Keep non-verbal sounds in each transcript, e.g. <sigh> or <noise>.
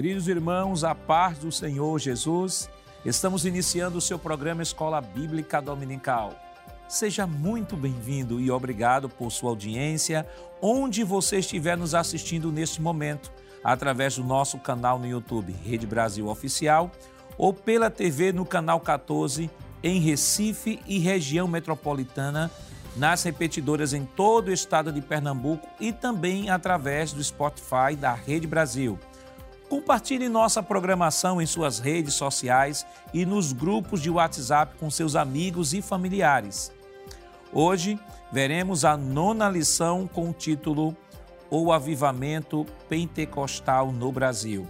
Queridos irmãos, a paz do Senhor Jesus, estamos iniciando o seu programa Escola Bíblica Dominical. Seja muito bem-vindo e obrigado por sua audiência, onde você estiver nos assistindo neste momento, através do nosso canal no YouTube Rede Brasil Oficial ou pela TV no canal 14 em Recife e região metropolitana, nas repetidoras em todo o estado de Pernambuco e também através do Spotify da Rede Brasil. Compartilhe nossa programação em suas redes sociais e nos grupos de WhatsApp com seus amigos e familiares. Hoje veremos a nona lição com o título O Avivamento Pentecostal no Brasil.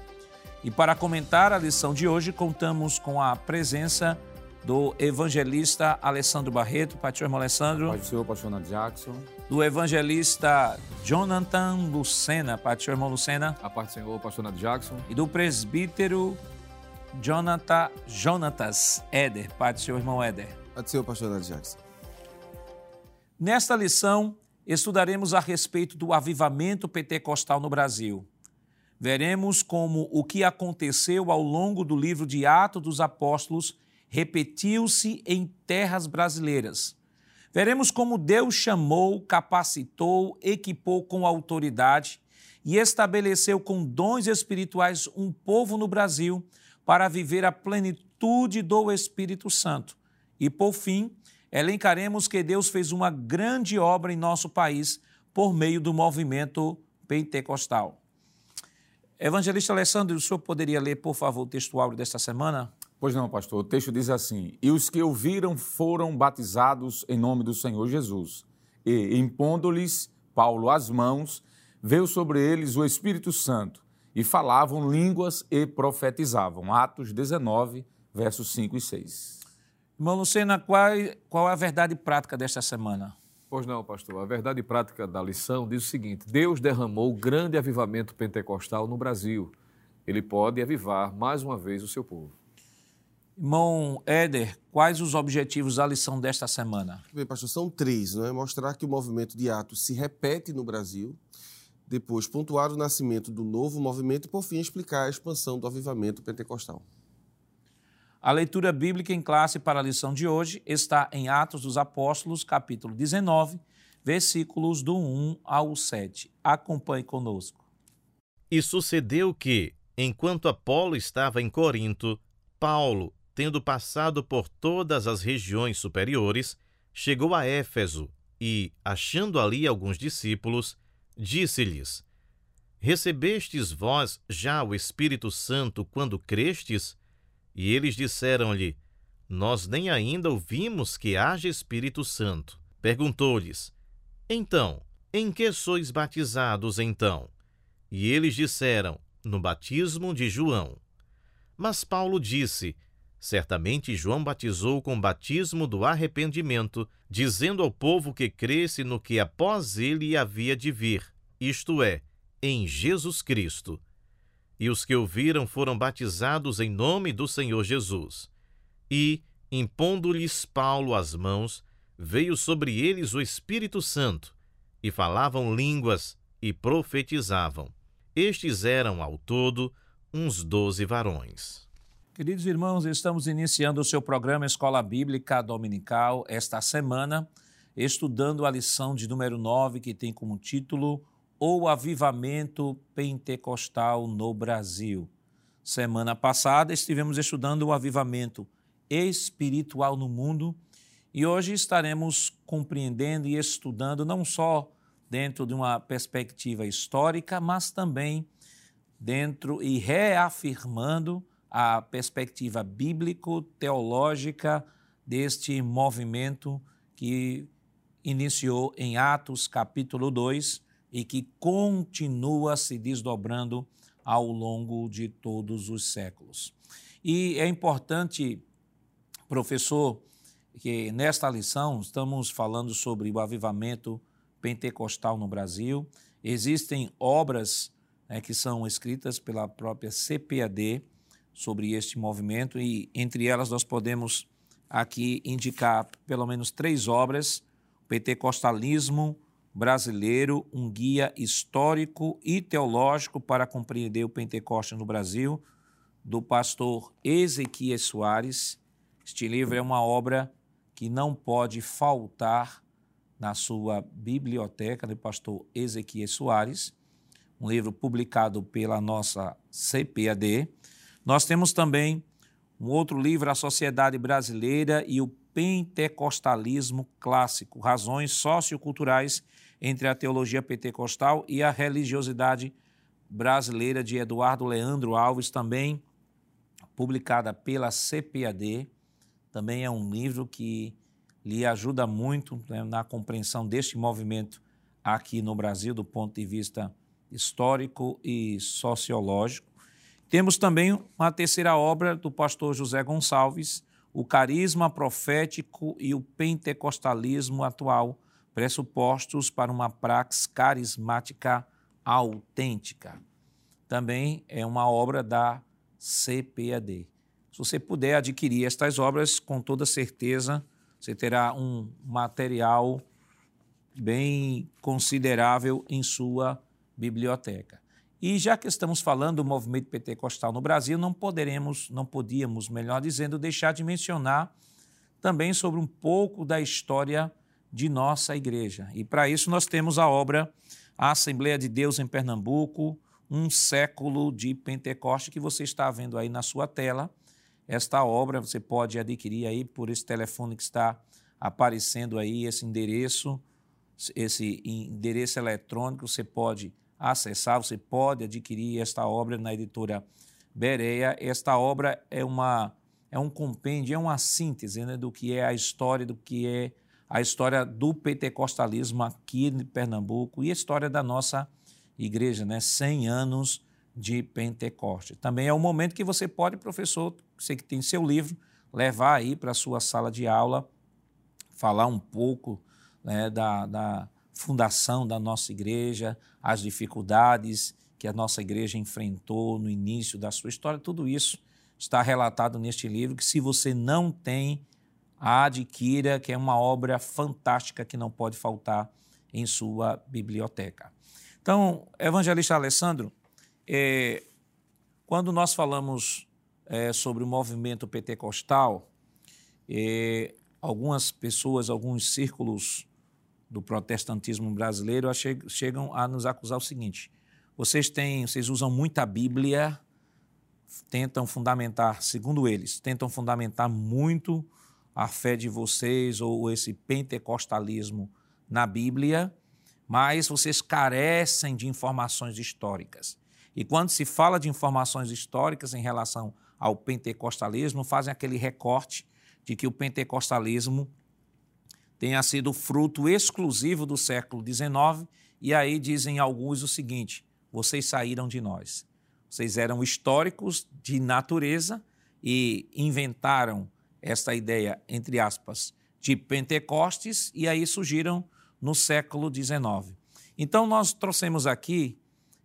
E para comentar a lição de hoje, contamos com a presença do evangelista Alessandro Barreto. Pai do Senhor, irmão Alessandro. Pai do Senhor, pastor Jackson. Do evangelista Jonathan Lucena. Senhor, irmão Lucena. A parte do Senhor, pastor Jackson. E do presbítero Jonathan Jonatas Éder. Pai do Senhor, irmão Éder. Pai do Senhor, pastor Jackson. Nesta lição, estudaremos a respeito do avivamento pentecostal no Brasil. Veremos como o que aconteceu ao longo do livro de Atos dos Apóstolos repetiu-se em terras brasileiras. Veremos como Deus chamou, capacitou, equipou com autoridade e estabeleceu com dons espirituais um povo no Brasil para viver a plenitude do Espírito Santo. E, por fim, elencaremos que Deus fez uma grande obra em nosso país por meio do movimento pentecostal. Evangelista Alessandro, o senhor poderia ler, por favor, o textual desta semana? Pois não, pastor. O texto diz assim: E os que ouviram foram batizados em nome do Senhor Jesus. E, impondo-lhes Paulo as mãos, veio sobre eles o Espírito Santo, e falavam línguas e profetizavam. Atos 19, versos 5 e 6. Irmão Lucena, qual, qual é a verdade prática desta semana? Pois não, pastor. A verdade prática da lição diz o seguinte: Deus derramou grande avivamento pentecostal no Brasil. Ele pode avivar mais uma vez o seu povo. Irmão Éder, quais os objetivos da lição desta semana? Bem, pastor, são três, não é? Mostrar que o movimento de Atos se repete no Brasil, depois pontuar o nascimento do novo movimento e, por fim, explicar a expansão do avivamento pentecostal. A leitura bíblica em classe para a lição de hoje está em Atos dos Apóstolos, capítulo 19, versículos do 1 ao 7. Acompanhe conosco. E sucedeu que, enquanto Apolo estava em Corinto, Paulo, tendo passado por todas as regiões superiores, chegou a Éfeso e, achando ali alguns discípulos, disse-lhes: Recebestes vós já o Espírito Santo quando crestes? E eles disseram-lhe: Nós nem ainda ouvimos que haja Espírito Santo. Perguntou-lhes: Então, em que sois batizados então? E eles disseram: No batismo de João. Mas Paulo disse: Certamente João batizou com batismo do arrependimento, dizendo ao povo que cresce no que após ele havia de vir, isto é, em Jesus Cristo. E os que ouviram foram batizados em nome do Senhor Jesus. E, impondo-lhes Paulo as mãos, veio sobre eles o Espírito Santo, e falavam línguas e profetizavam. Estes eram, ao todo, uns doze varões. Queridos irmãos, estamos iniciando o seu programa Escola Bíblica Dominical esta semana, estudando a lição de número 9, que tem como título O Avivamento Pentecostal no Brasil. Semana passada estivemos estudando o avivamento espiritual no mundo e hoje estaremos compreendendo e estudando não só dentro de uma perspectiva histórica, mas também dentro e reafirmando a perspectiva bíblico-teológica deste movimento que iniciou em Atos capítulo 2 e que continua se desdobrando ao longo de todos os séculos. E é importante, professor, que nesta lição estamos falando sobre o avivamento pentecostal no Brasil. Existem obras né, que são escritas pela própria CPAD, sobre este movimento e entre elas nós podemos aqui indicar pelo menos três obras: Pentecostalismo brasileiro, um guia histórico e teológico para compreender o Pentecostes no Brasil, do pastor Ezequias Soares. Este livro é uma obra que não pode faltar na sua biblioteca do pastor Ezequias Soares, um livro publicado pela nossa CPAD. Nós temos também um outro livro, A Sociedade Brasileira e o Pentecostalismo Clássico, Razões Socioculturais entre a Teologia Pentecostal e a Religiosidade Brasileira, de Eduardo Leandro Alves, também publicada pela CPAD. Também é um livro que lhe ajuda muito né, na compreensão deste movimento aqui no Brasil, do ponto de vista histórico e sociológico. Temos também uma terceira obra do pastor José Gonçalves, O Carisma Profético e o Pentecostalismo Atual, pressupostos para uma praxe carismática autêntica. Também é uma obra da CPAD. Se você puder adquirir estas obras, com toda certeza, você terá um material bem considerável em sua biblioteca. E já que estamos falando do movimento pentecostal no Brasil, não poderemos, não podíamos, melhor dizendo, deixar de mencionar também sobre um pouco da história de nossa igreja. E para isso nós temos a obra A Assembleia de Deus em Pernambuco, um século de Pentecoste que você está vendo aí na sua tela. Esta obra você pode adquirir aí por esse telefone que está aparecendo aí, esse endereço, esse endereço eletrônico, você pode acessar, você pode adquirir esta obra na editora Bereia. Esta obra é, uma, é um compêndio, é uma síntese né, do que é a história, do que é a história do pentecostalismo aqui em Pernambuco e a história da nossa igreja, né? 100 anos de Pentecoste. Também é o momento que você pode, professor, você que tem seu livro, levar aí para a sua sala de aula, falar um pouco né, da, da fundação da nossa igreja, as dificuldades que a nossa igreja enfrentou no início da sua história, tudo isso está relatado neste livro, que se você não tem, adquira, que é uma obra fantástica que não pode faltar em sua biblioteca. Então, evangelista Alessandro, é, quando nós falamos é, sobre o movimento pentecostal, é, algumas pessoas, alguns círculos do protestantismo brasileiro chegam a nos acusar o seguinte: vocês têm, vocês usam muita Bíblia, tentam fundamentar, segundo eles, tentam fundamentar muito a fé de vocês ou esse pentecostalismo na Bíblia, mas vocês carecem de informações históricas. E quando se fala de informações históricas em relação ao pentecostalismo, fazem aquele recorte de que o pentecostalismo tenha sido fruto exclusivo do século XIX, e aí dizem alguns o seguinte: vocês saíram de nós. Vocês eram históricos de natureza e inventaram esta ideia, entre aspas, de Pentecostes, e aí surgiram no século XIX. Então, nós trouxemos aqui,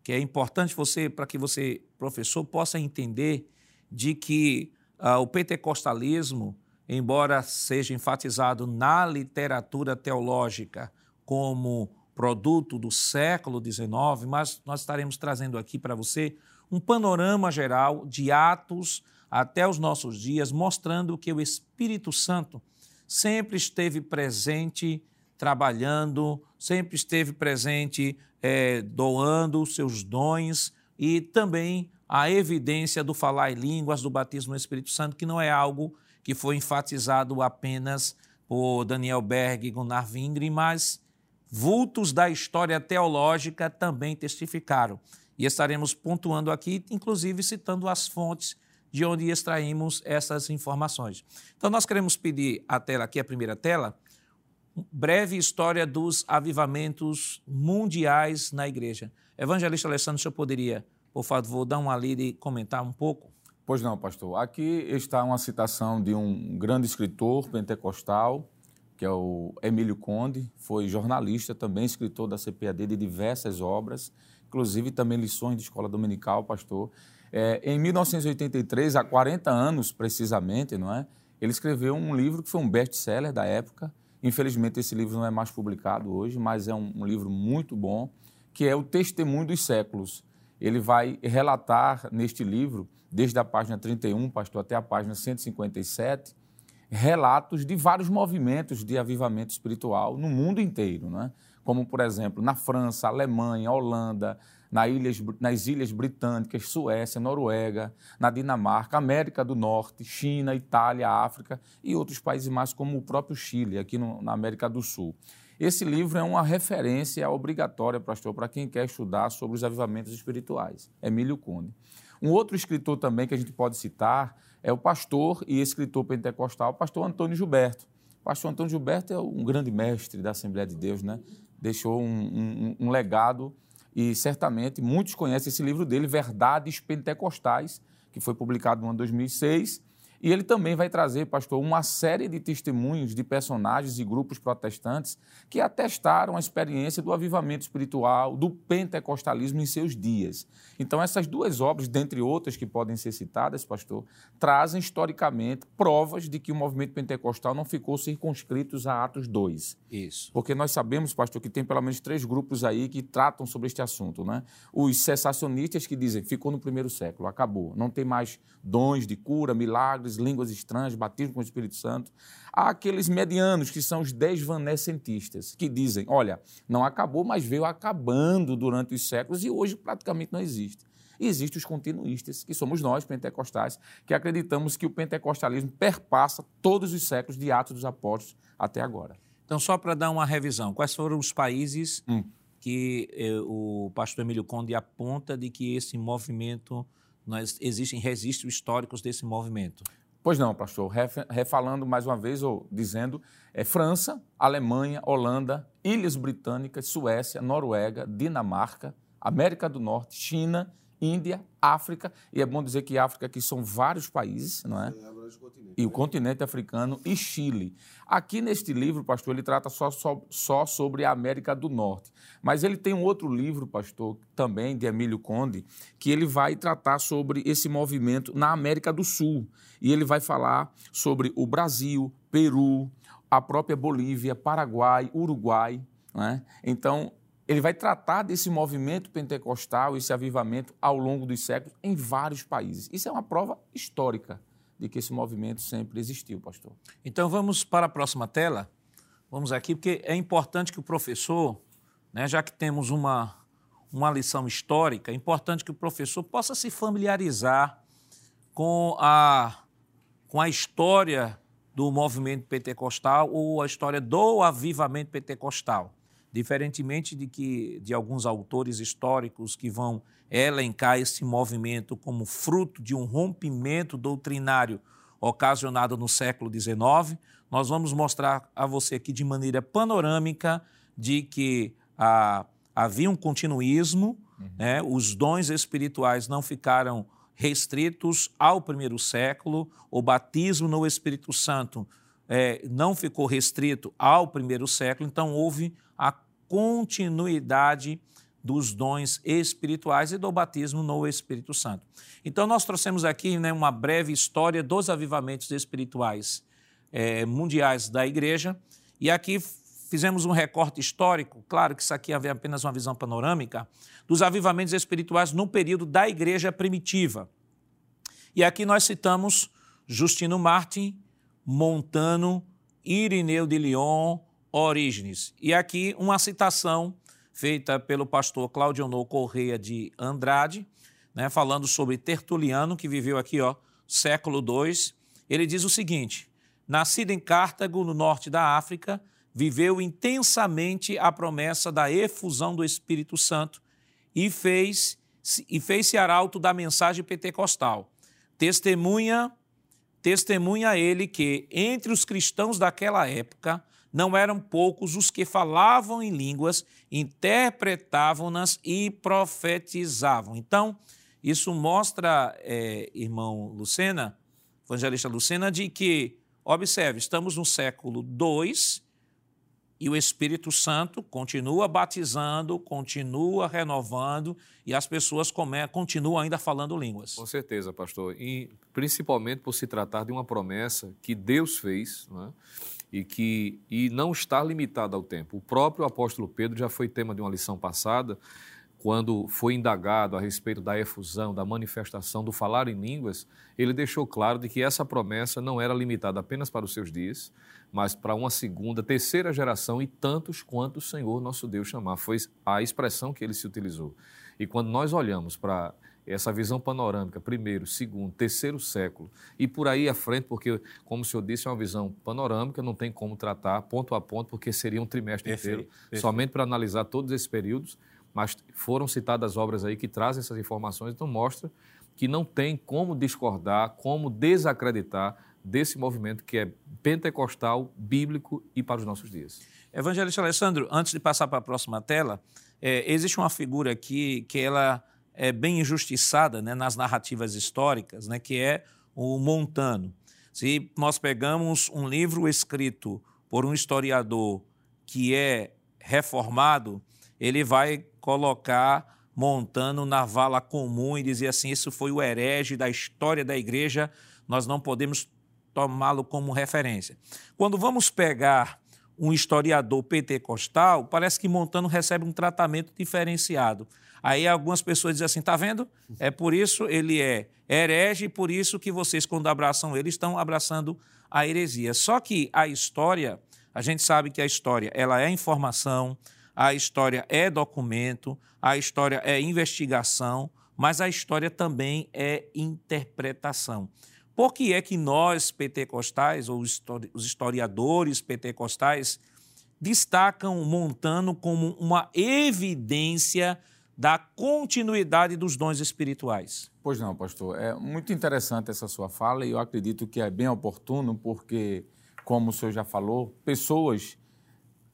que é importante você, para que você, professor, possa entender de que uh, o pentecostalismo embora seja enfatizado na literatura teológica como produto do século XIX, mas nós estaremos trazendo aqui para você um panorama geral de Atos até os nossos dias, mostrando que o Espírito Santo sempre esteve presente, trabalhando, sempre esteve presente, é, doando seus dons e também a evidência do falar em línguas, do batismo no Espírito Santo, que não é algo que foi enfatizado apenas por Daniel Berg e Gunnar Wingren, mas vultos da história teológica também testificaram. E estaremos pontuando aqui, inclusive citando as fontes de onde extraímos essas informações. Então, nós queremos pedir a tela aqui, a primeira tela, breve história dos avivamentos mundiais na igreja. Evangelista Alessandro, o senhor poderia, por favor, dar uma lida e comentar um pouco? Pois não, pastor. Aqui está uma citação de um grande escritor pentecostal, que é o Emílio Conde, foi jornalista também, escritor da CPAD de diversas obras, inclusive também lições de escola dominical, pastor. É, em 1983, há 40 anos precisamente, não é? Ele escreveu um livro que foi um best-seller da época, Infelizmente, esse livro não é mais publicado hoje, mas é um, um livro muito bom, que é o Testemunho dos Séculos. Ele vai relatar neste livro, desde a página 31, pastor, até a página 157, relatos de vários movimentos de avivamento espiritual no mundo inteiro, né? como, por exemplo, na França, Alemanha, Holanda, nas ilhas, nas Ilhas Britânicas, Suécia, Noruega, na Dinamarca, América do Norte, China, Itália, África e outros países mais, como o próprio Chile, aqui no, na América do Sul. Esse livro é uma referência obrigatória, pastor, para quem quer estudar sobre os avivamentos espirituais. Emílio Conde. Um outro escritor também que a gente pode citar é o pastor e escritor pentecostal, pastor Antônio Gilberto. O pastor Antônio Gilberto é um grande mestre da Assembleia de Deus, né? Deixou um, um, um legado e certamente muitos conhecem esse livro dele, Verdades Pentecostais, que foi publicado no ano 2006 e ele também vai trazer, pastor, uma série de testemunhos de personagens e grupos protestantes que atestaram a experiência do avivamento espiritual, do pentecostalismo em seus dias. Então, essas duas obras, dentre outras que podem ser citadas, pastor, trazem historicamente provas de que o movimento pentecostal não ficou circunscrito a Atos 2. Isso. Porque nós sabemos, pastor, que tem pelo menos três grupos aí que tratam sobre este assunto, né? Os cessacionistas que dizem ficou no primeiro século, acabou, não tem mais dons de cura, milagres línguas estranhas, batismo com o Espírito Santo. Há aqueles medianos, que são os desvanecentistas, que dizem: olha, não acabou, mas veio acabando durante os séculos e hoje praticamente não existe. E existem os continuistas, que somos nós, pentecostais, que acreditamos que o pentecostalismo perpassa todos os séculos de Atos dos Apóstolos até agora. Então, só para dar uma revisão, quais foram os países hum. que eh, o pastor Emílio Conde aponta de que esse movimento, nós, existem registros históricos desse movimento? Pois não, pastor. Refalando mais uma vez, ou dizendo, é França, Alemanha, Holanda, Ilhas Britânicas, Suécia, Noruega, Dinamarca, América do Norte, China, Índia, África, e é bom dizer que África aqui são vários países, não é? E o continente africano e Chile. Aqui neste livro, pastor, ele trata só, só, só sobre a América do Norte. Mas ele tem um outro livro, pastor, também de Emílio Conde, que ele vai tratar sobre esse movimento na América do Sul. E ele vai falar sobre o Brasil, Peru, a própria Bolívia, Paraguai, Uruguai. Né? Então, ele vai tratar desse movimento pentecostal, esse avivamento ao longo dos séculos em vários países. Isso é uma prova histórica de que esse movimento sempre existiu, pastor. Então vamos para a próxima tela. Vamos aqui, porque é importante que o professor, né, já que temos uma, uma lição histórica, é importante que o professor possa se familiarizar com a, com a história do movimento pentecostal ou a história do avivamento pentecostal. Diferentemente de que de alguns autores históricos que vão elencar esse movimento como fruto de um rompimento doutrinário ocasionado no século XIX, nós vamos mostrar a você aqui de maneira panorâmica de que ah, havia um continuismo, uhum. né, os dons espirituais não ficaram restritos ao primeiro século, o batismo no Espírito Santo é, não ficou restrito ao primeiro século, então houve a continuidade dos dons espirituais e do batismo no Espírito Santo. Então, nós trouxemos aqui né, uma breve história dos avivamentos espirituais é, mundiais da igreja, e aqui fizemos um recorte histórico, claro que isso aqui é apenas uma visão panorâmica, dos avivamentos espirituais no período da igreja primitiva. E aqui nós citamos Justino Martin, Montano, Irineu de Lyon, Orígenes. E aqui uma citação feita pelo pastor Claudio No Correia de Andrade, né, falando sobre Tertuliano, que viveu aqui, ó, século II. Ele diz o seguinte: nascido em Cartago, no norte da África, viveu intensamente a promessa da efusão do Espírito Santo e fez e fez-se arauto da mensagem pentecostal. Testemunha testemunha ele que entre os cristãos daquela época não eram poucos os que falavam em línguas, interpretavam-nas e profetizavam. Então, isso mostra, é, irmão Lucena, evangelista Lucena, de que, observe, estamos no século II e o Espírito Santo continua batizando, continua renovando e as pessoas come, continuam ainda falando línguas. Com certeza, pastor. E principalmente por se tratar de uma promessa que Deus fez, é? E que e não está limitado ao tempo. O próprio apóstolo Pedro já foi tema de uma lição passada, quando foi indagado a respeito da efusão, da manifestação, do falar em línguas, ele deixou claro de que essa promessa não era limitada apenas para os seus dias, mas para uma segunda, terceira geração e tantos quanto o Senhor nosso Deus chamar. Foi a expressão que ele se utilizou. E quando nós olhamos para essa visão panorâmica, primeiro, segundo, terceiro século, e por aí à frente, porque, como o senhor disse, é uma visão panorâmica, não tem como tratar ponto a ponto, porque seria um trimestre perfeito, inteiro, perfeito. somente para analisar todos esses períodos mas foram citadas obras aí que trazem essas informações, então mostra que não tem como discordar, como desacreditar desse movimento que é pentecostal, bíblico e para os nossos dias. Evangelista Alessandro, antes de passar para a próxima tela, é, existe uma figura aqui que ela é bem injustiçada né, nas narrativas históricas, né, que é o Montano. Se nós pegamos um livro escrito por um historiador que é reformado, ele vai colocar Montano na vala comum e dizer assim: isso foi o herege da história da igreja, nós não podemos tomá-lo como referência. Quando vamos pegar um historiador pentecostal, parece que Montano recebe um tratamento diferenciado. Aí algumas pessoas dizem assim: tá vendo? É por isso ele é herege, por isso que vocês, quando abraçam ele, estão abraçando a heresia. Só que a história, a gente sabe que a história ela é informação, a história é documento, a história é investigação, mas a história também é interpretação. Por que é que nós, pentecostais, ou os historiadores pentecostais, destacam Montano como uma evidência da continuidade dos dons espirituais? Pois não, pastor. É muito interessante essa sua fala e eu acredito que é bem oportuno, porque, como o senhor já falou, pessoas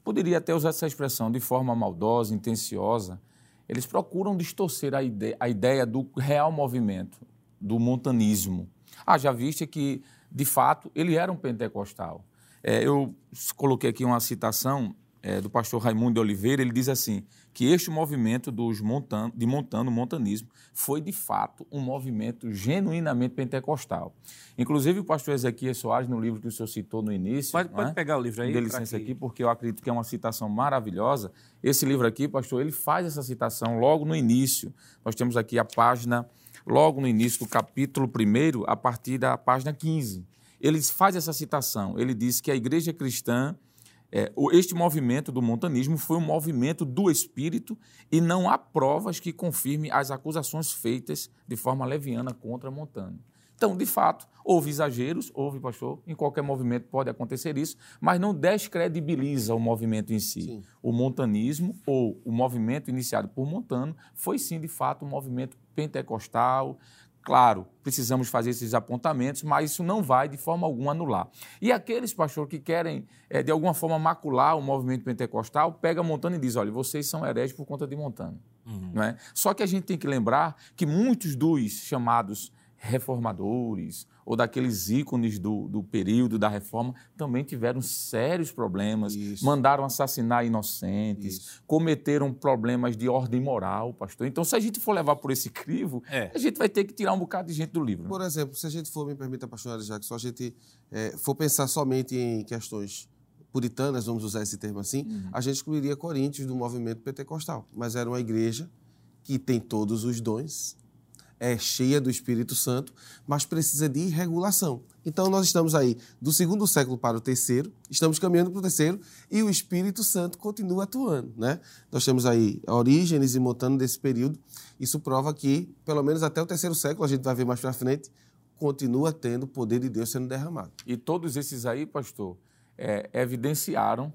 poderia até usar essa expressão de forma maldosa, intenciosa, eles procuram distorcer a ideia, a ideia do real movimento, do montanismo. Ah, já viste que, de fato, ele era um pentecostal. É, eu coloquei aqui uma citação é, do pastor Raimundo de Oliveira, ele diz assim, que este movimento dos montan de montano, montanismo, foi de fato um movimento genuinamente pentecostal. Inclusive o pastor Ezequiel Soares, no livro que o senhor citou no início... Pode, pode é? pegar o livro aí. Dê licença aqui, porque eu acredito que é uma citação maravilhosa. Esse livro aqui, pastor, ele faz essa citação logo no início. Nós temos aqui a página, logo no início do capítulo 1, a partir da página 15. Ele faz essa citação, ele diz que a igreja cristã é, este movimento do montanismo foi um movimento do espírito e não há provas que confirmem as acusações feitas de forma leviana contra Montano. Então, de fato, houve exageros, houve, pastor, em qualquer movimento pode acontecer isso, mas não descredibiliza o movimento em si. Sim. O montanismo ou o movimento iniciado por Montano foi sim, de fato, um movimento pentecostal, Claro, precisamos fazer esses apontamentos, mas isso não vai de forma alguma anular. E aqueles, pastor, que querem é, de alguma forma macular o movimento pentecostal, pega Montano e diz: olha, vocês são hereges por conta de Montano. Uhum. Não é? Só que a gente tem que lembrar que muitos dos chamados reformadores ou daqueles ícones do, do período da reforma também tiveram sérios problemas, Isso. mandaram assassinar inocentes, Isso. cometeram problemas de ordem moral, pastor. Então, se a gente for levar por esse crivo, é. a gente vai ter que tirar um bocado de gente do livro. Né? Por exemplo, se a gente for, me permita, pastor Jackson, se a gente é, for pensar somente em questões puritanas, vamos usar esse termo assim, uhum. a gente excluiria Coríntios do movimento pentecostal. Mas era uma igreja que tem todos os dons, é cheia do Espírito Santo, mas precisa de regulação. Então, nós estamos aí do segundo século para o terceiro, estamos caminhando para o terceiro e o Espírito Santo continua atuando. Né? Nós temos aí Orígenes e Montano desse período. Isso prova que, pelo menos até o terceiro século, a gente vai ver mais para frente, continua tendo o poder de Deus sendo derramado. E todos esses aí, pastor, é, evidenciaram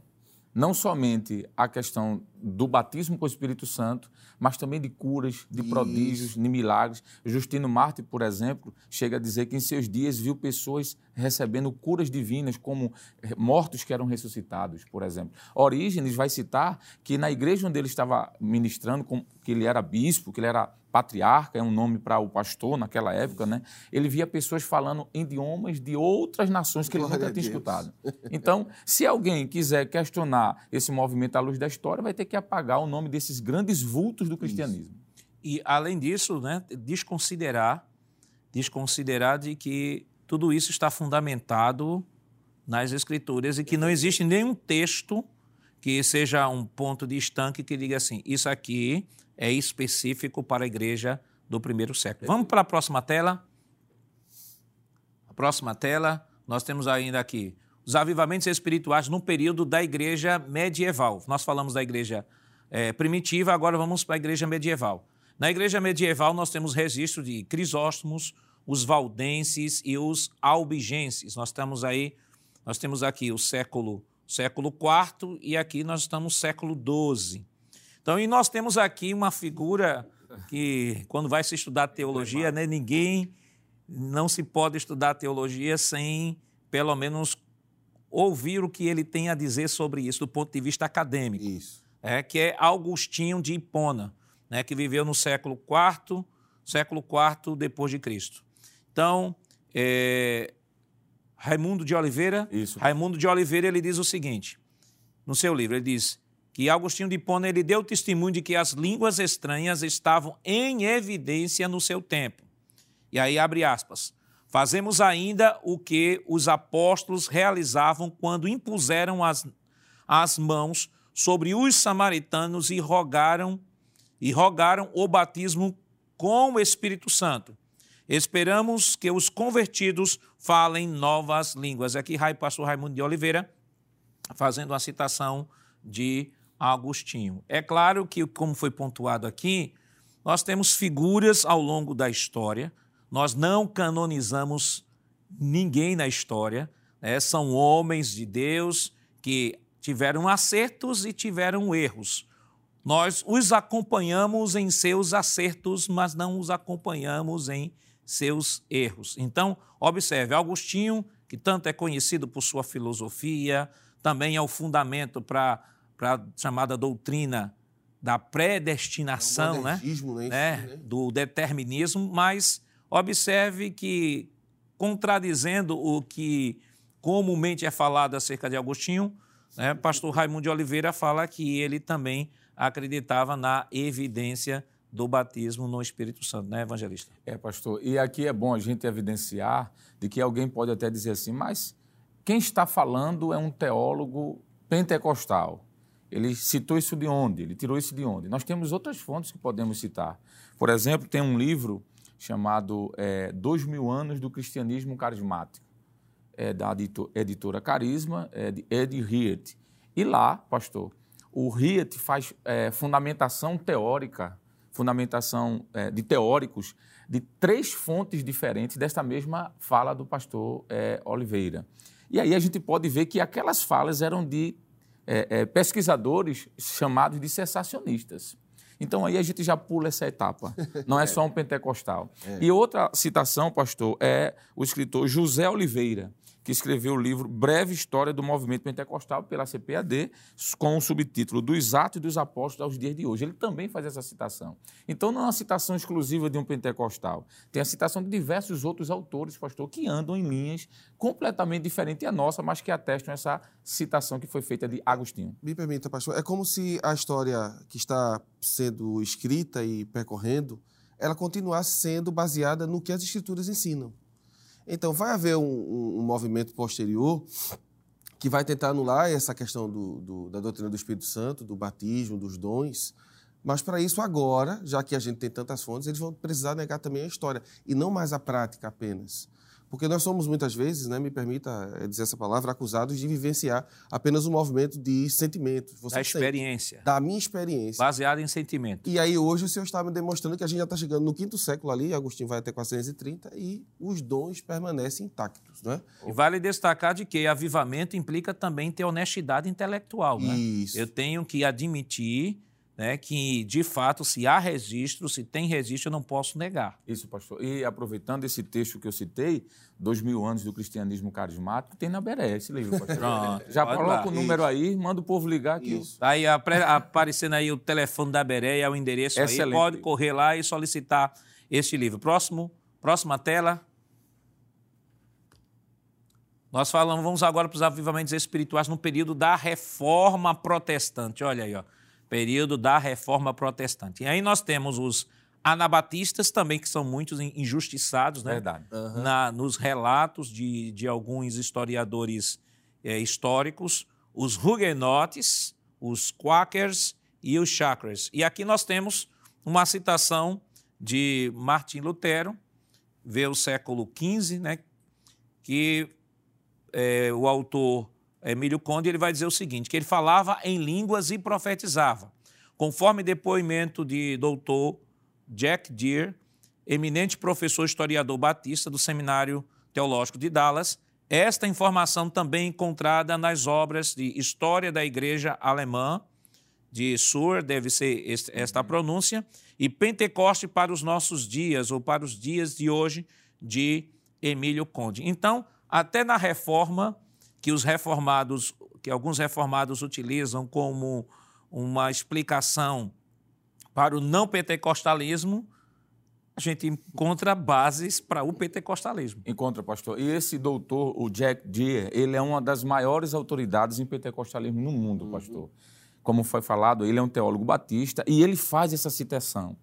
não somente a questão do batismo com o Espírito Santo, mas também de curas, de Isso. prodígios, de milagres. Justino Marte, por exemplo, chega a dizer que em seus dias viu pessoas recebendo curas divinas, como mortos que eram ressuscitados, por exemplo. Orígenes vai citar que na igreja onde ele estava ministrando, que ele era bispo, que ele era patriarca, é um nome para o pastor naquela época, né? Ele via pessoas falando idiomas de outras nações que ele nunca tinha escutado. Então, se alguém quiser questionar esse movimento à luz da história, vai ter que apagar o nome desses grandes vultos do cristianismo. Isso. E, além disso, né, desconsiderar, desconsiderar de que tudo isso está fundamentado nas Escrituras e que não existe nenhum texto que seja um ponto de estanque que diga assim: isso aqui é específico para a igreja do primeiro século. Vamos para a próxima tela. A próxima tela, nós temos ainda aqui os avivamentos espirituais no período da igreja medieval. Nós falamos da igreja é, primitiva, agora vamos para a igreja medieval. Na igreja medieval, nós temos registro de Crisóstomos, os valdenses e os albigenses. Nós estamos aí, nós temos aqui o século século IV e aqui nós estamos século XII. Então, e nós temos aqui uma figura que, quando vai se estudar teologia, né, ninguém não se pode estudar teologia sem, pelo menos, ouvir o que ele tem a dizer sobre isso do ponto de vista acadêmico. Isso. É, que é Augustinho de Hipona, né, que viveu no século IV, século IV depois de Cristo. Então, é, Raimundo de Oliveira, Isso. Raimundo de Oliveira, ele diz o seguinte, no seu livro, ele diz que Agostinho de Hipona ele deu testemunho de que as línguas estranhas estavam em evidência no seu tempo. E aí abre aspas. Fazemos ainda o que os apóstolos realizavam quando impuseram as, as mãos sobre os samaritanos e rogaram e rogaram o batismo com o Espírito Santo. Esperamos que os convertidos falem novas línguas. Aqui, pastor Raimundo de Oliveira, fazendo uma citação de Agostinho. É claro que, como foi pontuado aqui, nós temos figuras ao longo da história, nós não canonizamos ninguém na história, né? são homens de Deus que tiveram acertos e tiveram erros. Nós os acompanhamos em seus acertos, mas não os acompanhamos em seus erros. Então, observe, Agostinho, que tanto é conhecido por sua filosofia, também é o fundamento para a chamada doutrina da predestinação, É né? modernismo, né? né? Né? do determinismo, mas observe que, contradizendo o que comumente é falado acerca de Agostinho, né, pastor Raimundo de Oliveira fala que ele também acreditava na evidência do batismo no Espírito Santo, né, evangelista? É, pastor. E aqui é bom a gente evidenciar de que alguém pode até dizer assim, mas quem está falando é um teólogo pentecostal. Ele citou isso de onde? Ele tirou isso de onde? Nós temos outras fontes que podemos citar. Por exemplo, tem um livro chamado é, Dois Mil Anos do Cristianismo Carismático, é da edito- editora Carisma, é de Ed Riet. E lá, pastor, o Riet faz é, fundamentação teórica, fundamentação é, de teóricos de três fontes diferentes desta mesma fala do pastor é, Oliveira. E aí a gente pode ver que aquelas falas eram de é, pesquisadores chamados de cessacionistas. Então aí a gente já pula essa etapa. <laughs> Não é só um pentecostal. E outra citação, pastor, é o escritor José Oliveira, que escreveu o livro Breve História do Movimento Pentecostal pela CPAD, com o subtítulo Dos Atos dos Apóstolos aos Dias de Hoje. Ele também faz essa citação. Então não é uma citação exclusiva de um pentecostal. Tem a citação de diversos outros autores, pastor, que andam em linhas completamente diferentes à nossa, mas que atestam essa citação que foi feita de Agostinho. Me permita, pastor, é como se a história que está sendo escrita e percorrendo, ela continuasse sendo baseada no que as escrituras ensinam. Então, vai haver um, um- movimento posterior que vai tentar anular essa questão do- do- da doutrina do Espírito Santo, do batismo, dos dons. Mas, para isso, agora, já que a gente tem tantas fontes, eles vão precisar negar também a história e não mais a prática apenas. Porque nós somos muitas vezes, né, me permita eh, dizer essa palavra, acusados de vivenciar apenas um movimento de sentimentos. Você da sente, experiência, Da minha experiência. baseada em sentimento. E aí hoje o senhor está me demonstrando que a gente já está chegando no quinto século ali, Agostinho vai até 430, e os dons permanecem intactos, não é? E vale destacar de que avivamento implica também ter honestidade intelectual. Né? Isso. Eu tenho que admitir né, que, de fato, se há registro, se tem registro, eu não posso negar. Isso, pastor. E aproveitando esse texto que eu citei, Dois Mil Anos do Cristianismo Carismático, tem na Beré esse livro, pastor. <laughs> Pronto, Já coloca lá. o número aí, manda o povo ligar aqui. Isso. Aí aparecendo aí o telefone da Bereia, o endereço aí. Excelente. Pode correr lá e solicitar este livro. Próximo, próxima tela. Nós falamos, vamos agora para os avivamentos espirituais no período da Reforma Protestante. Olha aí, ó. Período da Reforma Protestante. E aí nós temos os anabatistas também, que são muitos in- injustiçados, né? Verdade. na- nos relatos de, de alguns historiadores é, históricos, os huguenotes, os quakers e os chakras. E aqui nós temos uma citação de Martim Lutero, vê o século XV, né, que é, o autor Emílio Conde ele vai dizer o seguinte, que ele falava em línguas e profetizava. Conforme depoimento de doutor Jack Deere, eminente professor historiador batista do Seminário Teológico de Dallas, esta informação também encontrada nas obras de História da Igreja Alemã, de Sur, deve ser esta pronúncia, e Pentecoste para os nossos dias, ou para os dias de hoje, de Emílio Conde. Então, até na reforma, que os reformados, que alguns reformados utilizam como uma explicação para o não pentecostalismo, a gente encontra bases para o pentecostalismo. Encontra, pastor. E esse doutor, o Jack Deere, ele é uma das maiores autoridades em pentecostalismo no mundo, uhum. pastor como foi falado, ele é um teólogo batista e ele faz essa citação.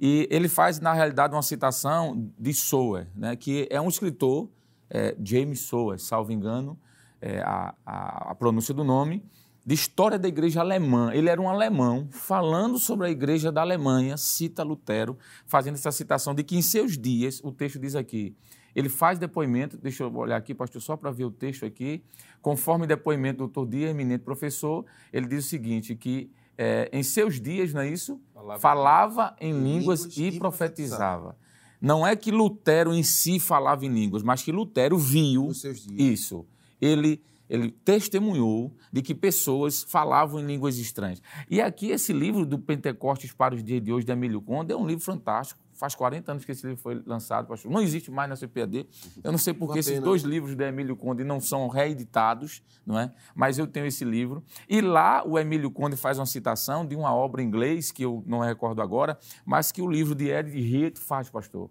E ele faz, na realidade, uma citação de Sower, né, que é um escritor, é, James Sower, salvo engano, é, a, a, a pronúncia do nome, de história da igreja alemã. Ele era um alemão falando sobre a igreja da Alemanha, cita Lutero, fazendo essa citação de que em seus dias, o texto diz aqui, ele faz depoimento, deixa eu olhar aqui, pastor, só para ver o texto aqui. Conforme depoimento do doutor Dia, eminente professor, ele diz o seguinte: que é, em seus dias, não é isso? Falava, falava em línguas, línguas e, profetizava. Não é que Lutero em si falava em línguas, mas que Lutero viu isso. Ele, ele testemunhou de que pessoas falavam em línguas estranhas. E aqui esse livro do Pentecostes para os dias de hoje, de Emílio Conde, é um livro fantástico faz 40 anos que esse livro foi lançado, pastor. Não existe mais na CPAD. Eu não sei por que esses dois livros do Emílio Conde não são reeditados, não é? Mas eu tenho esse livro. E lá o Emílio Conde faz uma citação de uma obra em inglês, que eu não recordo agora, mas que o livro de Ed Riet faz, pastor.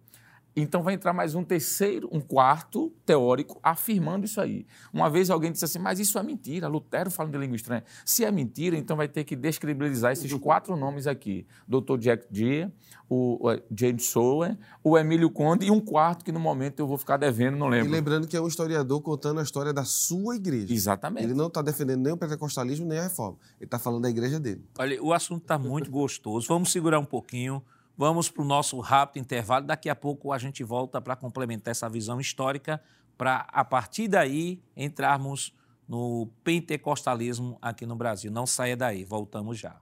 Então vai entrar mais um terceiro, um quarto teórico afirmando isso aí. Uma vez alguém disse assim, mas isso é mentira, Lutero falando de língua estranha. Se é mentira, então vai ter que descredibilizar esses quatro nomes aqui. Dr. Jack Deere, o, James Sower, o Emílio Conde e um quarto que no momento eu vou ficar devendo, não lembro. E lembrando que é um historiador contando a história da sua igreja. Exatamente. Ele não está defendendo nem o pentecostalismo nem a reforma. Ele está falando da igreja dele. Olha, o assunto está muito gostoso. Vamos segurar um pouquinho. Vamos para o nosso rápido intervalo. Daqui a pouco a gente volta para complementar essa visão histórica, para a partir daí entrarmos no pentecostalismo aqui no Brasil. Não saia daí, voltamos já.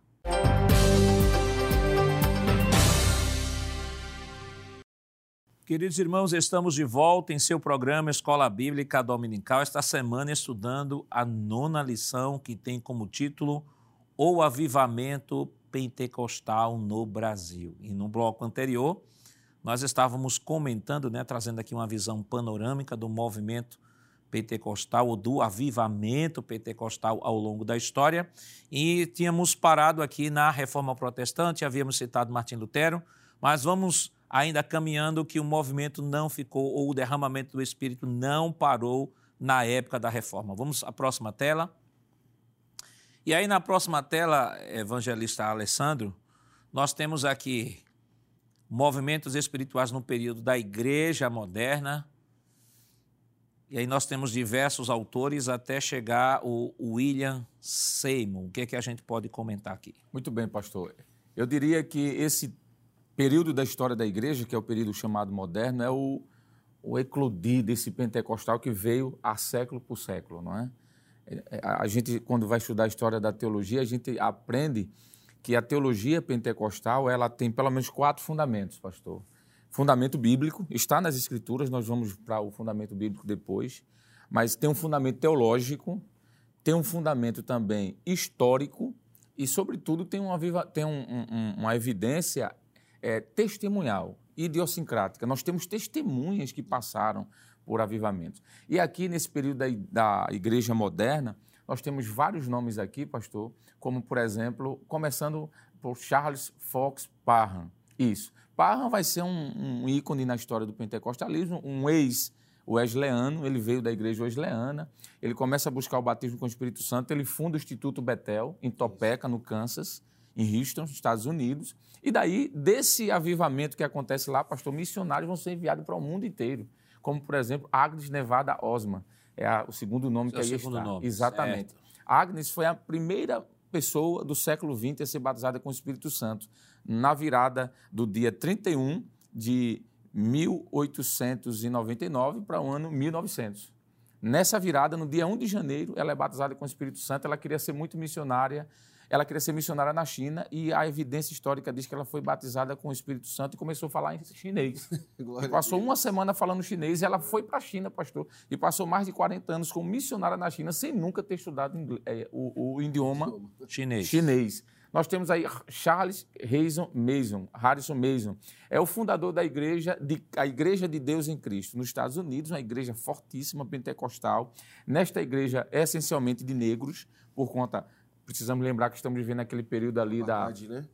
Queridos irmãos, estamos de volta em seu programa Escola Bíblica Dominical, esta semana estudando a nona lição que tem como título O Avivamento Pentecostal no Brasil. E no bloco anterior, nós estávamos comentando, né, trazendo aqui uma visão panorâmica do movimento pentecostal ou do avivamento pentecostal ao longo da história e tínhamos parado aqui na Reforma Protestante, havíamos citado Martim Lutero, mas vamos ainda caminhando que o movimento não ficou, ou o derramamento do Espírito não parou na época da reforma. Vamos à próxima tela. E aí, na próxima tela, evangelista Alessandro, nós temos aqui movimentos espirituais no período da Igreja Moderna. E aí nós temos diversos autores até chegar o William Seymour. O que é que a gente pode comentar aqui? Muito bem, pastor. Eu diria que esse período da história da igreja, que é o período chamado moderno, é o, o eclodir desse pentecostal que veio há século por século, não é? É? A gente, quando vai estudar a história da teologia, a gente aprende que a teologia pentecostal ela tem pelo menos quatro fundamentos, pastor. Fundamento bíblico, está nas escrituras, nós vamos para o fundamento bíblico depois, mas tem um fundamento teológico, tem um fundamento também histórico e, sobretudo, tem uma, tem um, um, uma evidência é, testemunhal, idiosincrática. Nós temos testemunhas que passaram por avivamentos. E aqui, nesse período da, da igreja moderna, nós temos vários nomes aqui, pastor, como, por exemplo, começando por Charles Fox Parham. Isso. Parham vai ser um, um ícone na história do pentecostalismo, um ex Wesleyano, ele veio da igreja wesleyana, ele começa a buscar o batismo com o Espírito Santo, ele funda o Instituto Betel, em Topeka, no Kansas, em Houston, Estados Unidos. E daí, desse avivamento que acontece lá, pastor, missionários vão ser enviados para o mundo inteiro. Como, por exemplo, Agnes Nevada Osman, é a, o segundo nome Seu que aí segundo está. nome, Exatamente. certo. Agnes foi a primeira pessoa do século XX a ser batizada com o Espírito Santo, na virada do dia 31 de 1899 para o ano 1900. Nessa virada, no dia 1 de janeiro, ela é batizada com o Espírito Santo. Ela queria ser muito missionária. Ela queria ser missionária na China e a evidência histórica diz que ela foi batizada com o Espírito Santo e começou a falar em chinês. <laughs> Passou uma semana falando chinês e ela foi para a China, pastor, e passou mais de 40 anos como missionária na China sem nunca ter estudado inglês- eh, o, o idioma Chinês. chinês. Nós temos aí Charles Harrison Mason, Harrison Mason. É o fundador da igreja, de, a Igreja de Deus em Cristo, nos Estados Unidos, uma igreja fortíssima, pentecostal. Nesta igreja, é essencialmente de negros, por conta. Precisamos lembrar que estamos vivendo aquele período ali da, né?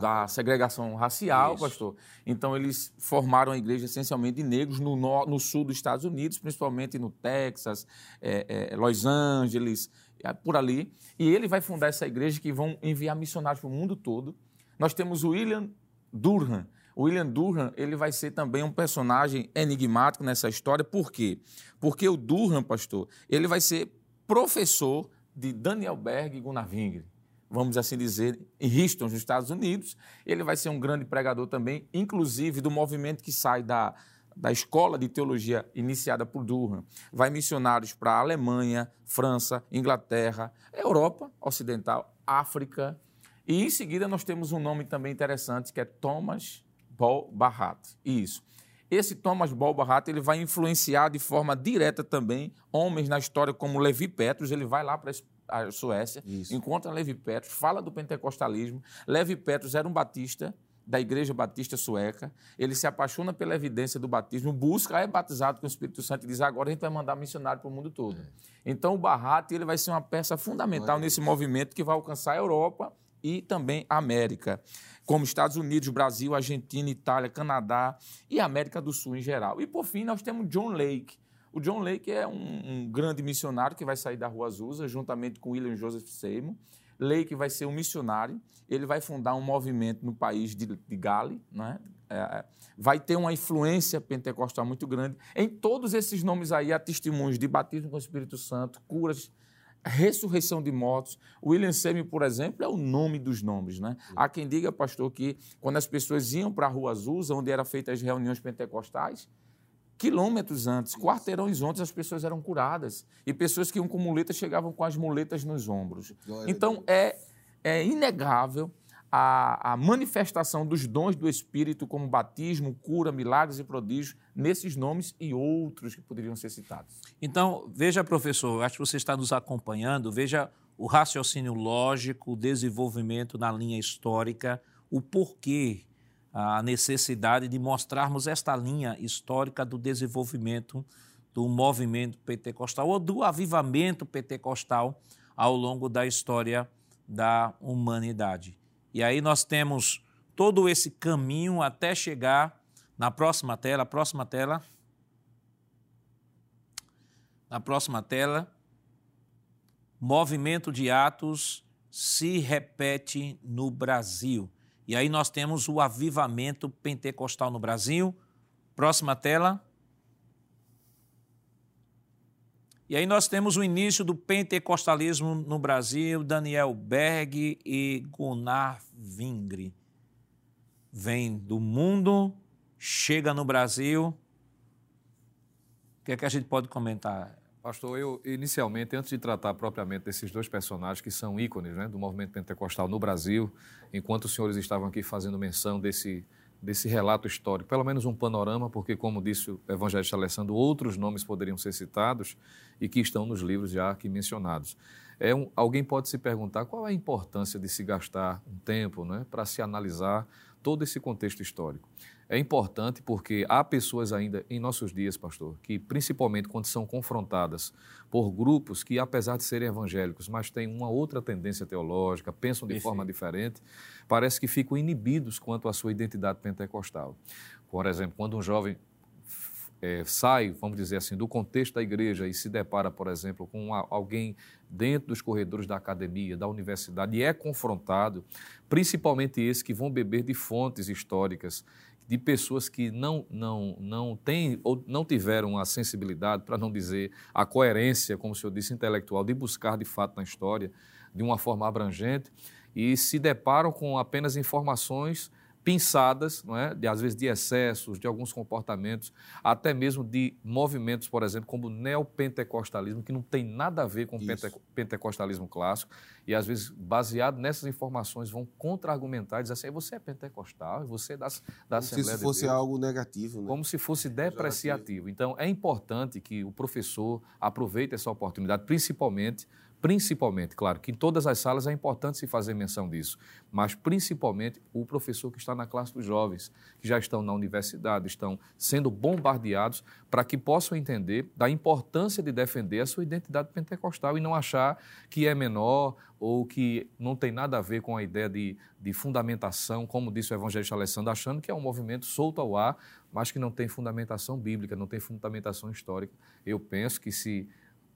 Da segregação racial, Isso. pastor. Então, eles formaram a igreja essencialmente de negros no, no- no sul dos Estados Unidos, principalmente no Texas, eh, eh, Los Angeles, eh, por ali. E ele vai fundar essa igreja que vão enviar missionários para o mundo todo. Nós temos o William Durham. O William Durham ele vai ser também um personagem enigmático nessa história. Por quê? Porque o Durham, pastor, ele vai ser professor de Daniel Berg e Gunnar Wingre vamos assim dizer, em Houston, nos Estados Unidos. Ele vai ser um grande pregador também, inclusive do movimento que sai da, da escola de teologia iniciada por Durham. Vai missionários para a Alemanha, França, Inglaterra, Europa Ocidental, África. E em seguida nós temos um nome também interessante que é Thomas Ball Barrat. Isso. Esse Thomas Ball Barrat ele vai influenciar de forma direta também homens na história como Levi Petros. Ele vai lá para a Suécia, Isso. encontra Levi Petros, fala do pentecostalismo. Levi Petros era um batista da Igreja Batista Sueca. Ele se apaixona pela evidência do batismo, busca, é batizado com o Espírito Santo e diz: agora a gente vai mandar missionário para o mundo todo. Então o Barrat ele vai ser uma peça fundamental a nesse movimento que vai alcançar a Europa e também a América, como Estados Unidos, Brasil, Argentina, Itália, Canadá e América do Sul em geral. E por fim nós temos John Lake. O John Lake é um, um grande missionário que vai sair da Rua Azusa, juntamente com William Joseph Seymour. Lake vai ser um missionário, ele vai fundar um movimento no país de, de Gale, né? É, vai ter uma influência pentecostal muito grande. Em todos esses nomes aí há testemunhos de batismo com o Espírito Santo, curas, ressurreição de mortos. William Seymour, por exemplo, é o nome dos nomes. Né? Há quem diga, pastor, que quando as pessoas iam para a Rua Azusa, onde eram feitas as reuniões pentecostais, quilômetros antes, quarteirões antes, as pessoas eram curadas. E pessoas que iam com muletas chegavam com as muletas nos ombros. Então, é, é inegável a, a manifestação dos dons do Espírito, como batismo, cura, milagres e prodígios, nesses nomes e outros que poderiam ser citados. Então, veja, professor, acho que você está nos acompanhando, veja o raciocínio lógico, o desenvolvimento na linha histórica, o porquê, a necessidade de mostrarmos esta linha histórica do desenvolvimento do movimento pentecostal ou do avivamento pentecostal ao longo da história da humanidade. E aí nós temos todo esse caminho até chegar na próxima tela, próxima tela. Na próxima tela, movimento de Atos se repete no Brasil. E aí nós temos o avivamento pentecostal no Brasil. Próxima tela. E aí nós temos o início do pentecostalismo no Brasil, Daniel Berg e Gunnar Vingre. Vem do mundo, chega no Brasil. O que é que a gente pode comentar? Pastor, eu inicialmente, antes de tratar propriamente desses dois personagens que são ícones né, do movimento pentecostal no Brasil, enquanto os senhores estavam aqui fazendo menção desse, desse relato histórico, pelo menos um panorama, porque, como disse o evangelista Alessandro, outros nomes poderiam ser citados e que estão nos livros já aqui mencionados. É um, alguém pode se perguntar qual é a importância de se gastar um tempo né, para se analisar todo esse contexto histórico. É importante porque há pessoas ainda em nossos dias, pastor, que principalmente quando são confrontadas por grupos que, apesar de serem evangélicos, mas têm uma outra tendência teológica, pensam de forma diferente, parece que ficam inibidos quanto à sua identidade pentecostal. Por exemplo, quando um jovem é, sai, vamos dizer assim, do contexto da igreja e se depara, por exemplo, com a- alguém dentro dos corredores da academia, da universidade, e é confrontado, principalmente esses que vão beber de fontes históricas de pessoas que não, não, não têm ou não tiveram a sensibilidade, para não dizer a coerência, como o senhor disse, intelectual, de buscar de fato na história de uma forma abrangente e se deparam com apenas informações pinçadas, não é? de, às vezes de excessos, de alguns comportamentos, até mesmo de movimentos, por exemplo, como o neopentecostalismo, que não tem nada a ver com o pente pentecostalismo clássico, e às vezes, baseado nessas informações, vão contra-argumentar e dizer assim, você é pentecostal, você é da, da Assembleia Como se fosse de algo negativo. Né? Como se fosse depreciativo. Então, é importante que o professor aproveite essa oportunidade, principalmente Principalmente, claro, que em todas as salas é importante se fazer menção disso, mas principalmente o professor que está na classe dos jovens, que já estão na universidade, estão sendo bombardeados para que possam entender da importância de defender a sua identidade pentecostal e não achar que é menor ou que não tem nada a ver com a ideia de, de fundamentação, como disse o evangelista Alessandro, achando que é um movimento solto ao ar, mas que não tem fundamentação bíblica, não tem fundamentação histórica. Eu penso que se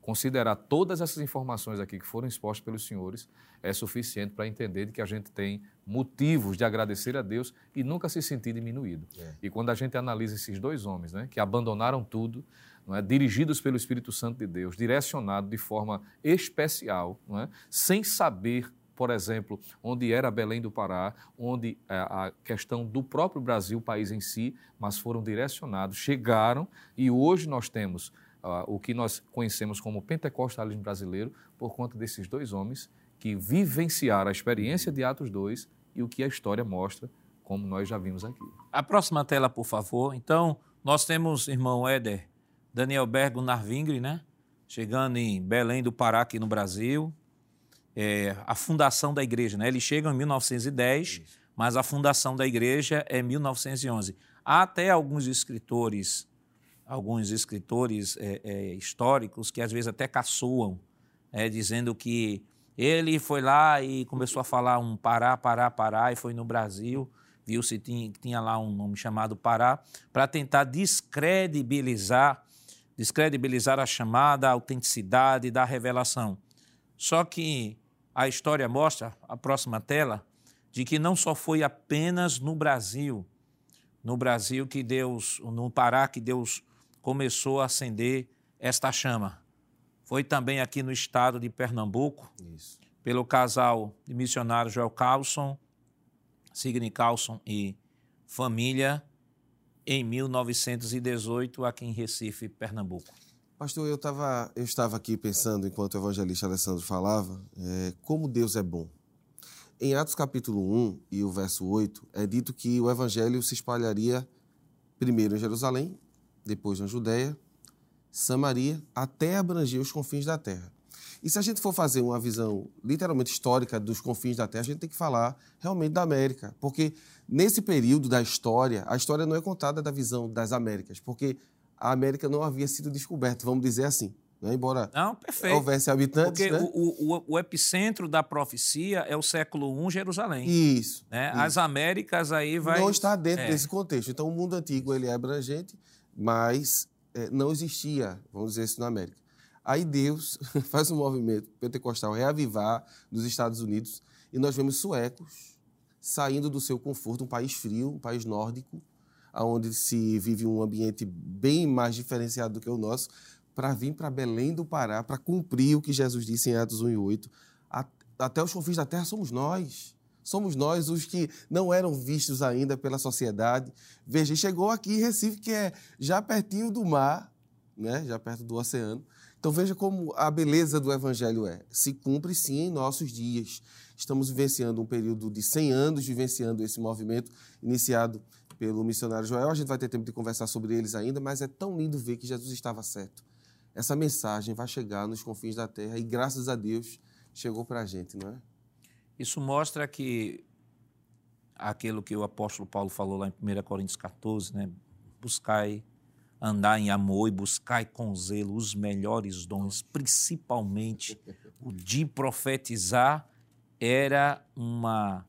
considerar todas essas informações aqui que foram expostas pelos senhores é suficiente para entender de que a gente tem motivos de agradecer a Deus e nunca se sentir diminuído. É. E quando a gente analisa esses dois homens, né, que abandonaram tudo, não é, dirigidos pelo Espírito Santo de Deus, direcionados de forma especial, não é, sem saber por exemplo, onde era Belém do Pará, onde é, a questão do próprio Brasil, o país em si, mas foram direcionados, chegaram e hoje nós temos o que nós conhecemos como pentecostalismo brasileiro por conta desses dois homens que vivenciaram a experiência de Atos 2 e o que a história mostra, como nós já vimos aqui. A próxima tela, por favor. Então, nós temos, irmão Éder, Daniel Bergo Narvingre, né? Chegando em Belém do Pará, aqui no Brasil. É, a fundação da igreja, né? Eles chegam em 1910, Isso. mas a fundação da igreja é 1911. Há até alguns escritores alguns escritores é, é, históricos que às vezes até caçoam, é, dizendo que ele foi lá e começou a falar um Pará, Pará, Pará, e foi no Brasil, viu-se que tinha, tinha lá um nome chamado Pará, para tentar descredibilizar, descredibilizar a chamada autenticidade da revelação. Só que a história mostra, a próxima tela, de que não só foi apenas no Brasil, no Brasil que Deus, no Pará que Deus começou a acender esta chama. Foi também aqui no estado de Pernambuco, Isso. pelo casal de missionários Joel Carlson, Signe Carlson e família, em 1918, aqui em Recife, Pernambuco. Pastor, eu, tava, eu estava aqui pensando, enquanto o evangelista Alessandro falava, é, como Deus é bom. Em Atos capítulo 1 e o verso 8, é dito que o evangelho se espalharia primeiro em Jerusalém depois na Judéia, Samaria, até abranger os confins da terra. E se a gente for fazer uma visão literalmente histórica dos confins da Terra, a gente tem que falar realmente da América. Porque nesse período da história, a história não é contada da visão das Américas, porque a América não havia sido descoberta, vamos dizer assim. Né? Embora não, houvesse habitantes. Porque né? o, o, o, epicentro da profecia é o século I, Jerusalém. Isso, né? isso. As Américas aí vai. Não está dentro é. desse contexto. Então, o mundo antigo ele é abrangente mas é, não existia, vamos dizer isso, na América. Aí Deus <laughs> faz um movimento pentecostal reavivar nos Estados Unidos e nós vemos suecos saindo do seu conforto, um país frio, um país nórdico, onde se vive um ambiente bem mais diferenciado do que o nosso, para vir para Belém do Pará, para cumprir o que Jesus disse em Atos 1 e 8. Até os confins da terra somos nós. Somos nós os que não eram vistos ainda pela sociedade. Veja, chegou aqui em Recife, que é já pertinho do mar, né? já perto do oceano. Então veja como a beleza do Evangelho é. Se cumpre sim em nossos dias. Estamos vivenciando um período de 100 anos, vivenciando esse movimento iniciado pelo missionário Joel. A gente vai ter tempo de conversar sobre eles ainda, mas é tão lindo ver que Jesus estava certo. Essa mensagem vai chegar nos confins da terra e, graças a Deus, chegou para a gente, não é? Isso mostra que aquilo que o apóstolo Paulo falou lá em 1 Coríntios 14, né? Buscai andar em amor e buscai com zelo os melhores dons, principalmente o de profetizar, era uma,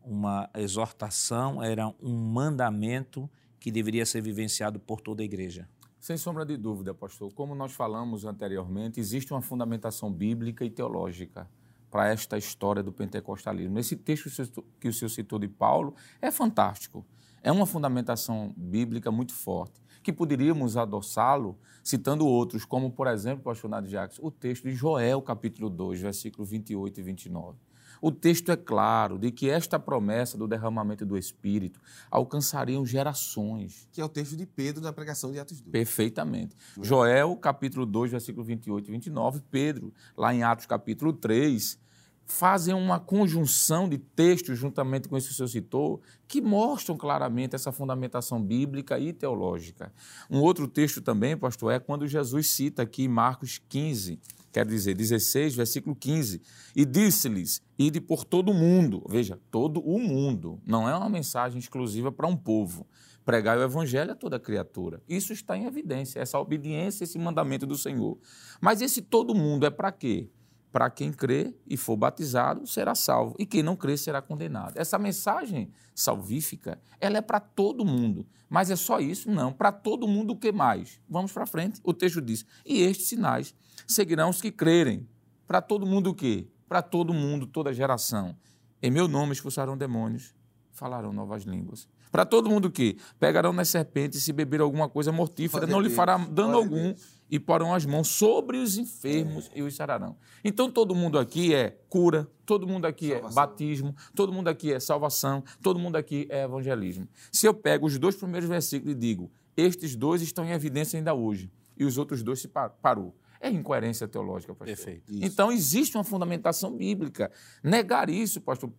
uma exortação, era um mandamento que deveria ser vivenciado por toda a igreja. Sem sombra de dúvida, pastor. Como nós falamos anteriormente, existe uma fundamentação bíblica e teológica para esta história do pentecostalismo. Esse texto que o senhor citou de Paulo é fantástico. É uma fundamentação bíblica muito forte, que poderíamos adoçá-lo citando outros, como, por exemplo, pastor Nadio Jacques, o texto de Joel, capítulo 2, versículo 28 e 29. O texto é claro de que esta promessa do derramamento do Espírito alcançariam gerações. Que é o texto de Pedro na pregação de Atos 2. Perfeitamente. Joel, capítulo 2, versículo 28 e 29. Pedro, lá em Atos, capítulo 3, fazem uma conjunção de textos, juntamente com esse que o senhor citou, que mostram claramente essa fundamentação bíblica e teológica. Um outro texto também, pastor, é quando Jesus cita aqui Marcos 15, quer dizer, 16, versículo 15, e disse-lhes, ide por todo o mundo, veja, todo o mundo, não é uma mensagem exclusiva para um povo, pregar o evangelho a toda criatura. Isso está em evidência, essa obediência, esse mandamento do Senhor. Mas esse todo mundo é para quê? Para quem crê e for batizado, será salvo, e quem não crê será condenado. Essa mensagem salvífica, ela é para todo mundo. Mas é só isso? Não. Para todo mundo o que mais? Vamos para frente. O texto diz: "E estes sinais seguirão os que crerem". Para todo mundo o quê? Para todo mundo, toda geração. Em meu nome expulsarão demônios, falarão novas línguas. Para todo mundo que pegarão nas serpentes e se beber alguma coisa mortífera, não lhe fará dano algum e porão as mãos sobre os enfermos e os sararão. Então todo mundo aqui é cura, todo mundo aqui é batismo, todo mundo aqui é salvação, todo mundo aqui é evangelismo. Se eu pego os dois primeiros versículos e digo, estes dois estão em evidência ainda hoje, e os outros dois se parou. É incoerência teológica, pastor. Perfeito. Então existe uma fundamentação bíblica. Negar isso, pastor,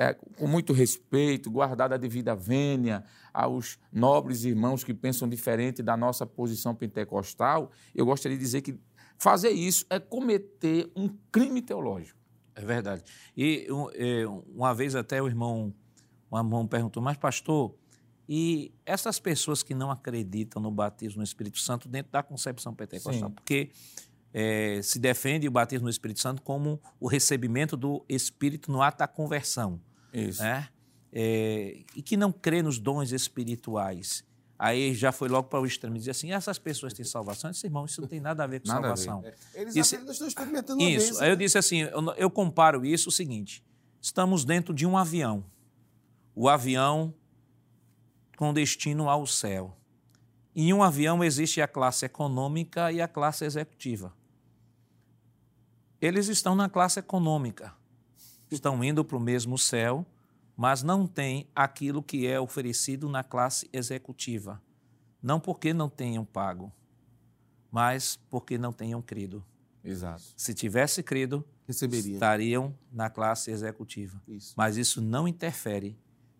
é, com muito respeito, guardada a devida vênia aos nobres irmãos que pensam diferente da nossa posição pentecostal, eu gostaria de dizer que fazer isso é cometer um crime teológico. É verdade. E um, é, uma vez até o irmão, um irmão perguntou, mas pastor, e essas pessoas que não acreditam no batismo no Espírito Santo dentro da concepção pentecostal, Sim. porque é, se defende o batismo no Espírito Santo como o recebimento do Espírito no ato da conversão Isso. né? É, e que não crê nos dons espirituais. Aí já foi logo para o extremo e dizer assim: essas pessoas têm salvação? Eu disse, irmão, isso não tem nada a ver com Nada a ver. salvação. Eles Isso- apenas estão experimentando Isso. bênção, Aí eu né? disse assim: eu, eu comparo isso o seguinte: estamos dentro de um avião. O avião com destino ao céu. Em um avião existe a classe econômica e a classe executiva. Eles estão na classe econômica, estão indo para o mesmo céu, mas não têm aquilo que é oferecido na classe executiva. Não porque não tenham pago, mas porque não tenham crido. Exato. Se tivesse crido, Receberia. estariam na classe executiva. Isso. Mas isso não interfere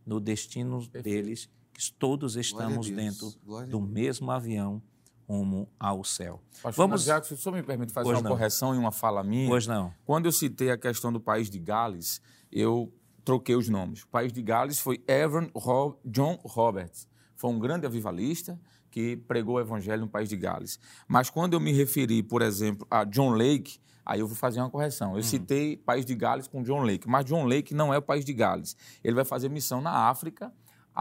no destino deles, que todos estamos dentro Glória do mesmo avião rumo ao céu. Pastor Vamos- Vamos... se o senhor me permite fazer Pois uma não. correção em uma fala minha. Pois não. Quando eu citei a questão do país de Gales, eu troquei os nomes. O país de Gales foi Evan Ro- John Roberts. Foi um grande avivalista que pregou o evangelho no país de Gales. Mas quando eu me referi, por exemplo, a John Lake, aí eu vou fazer uma correção. Eu citei país de Gales com John Lake, mas John Lake não é o país de Gales. Ele vai fazer missão na África.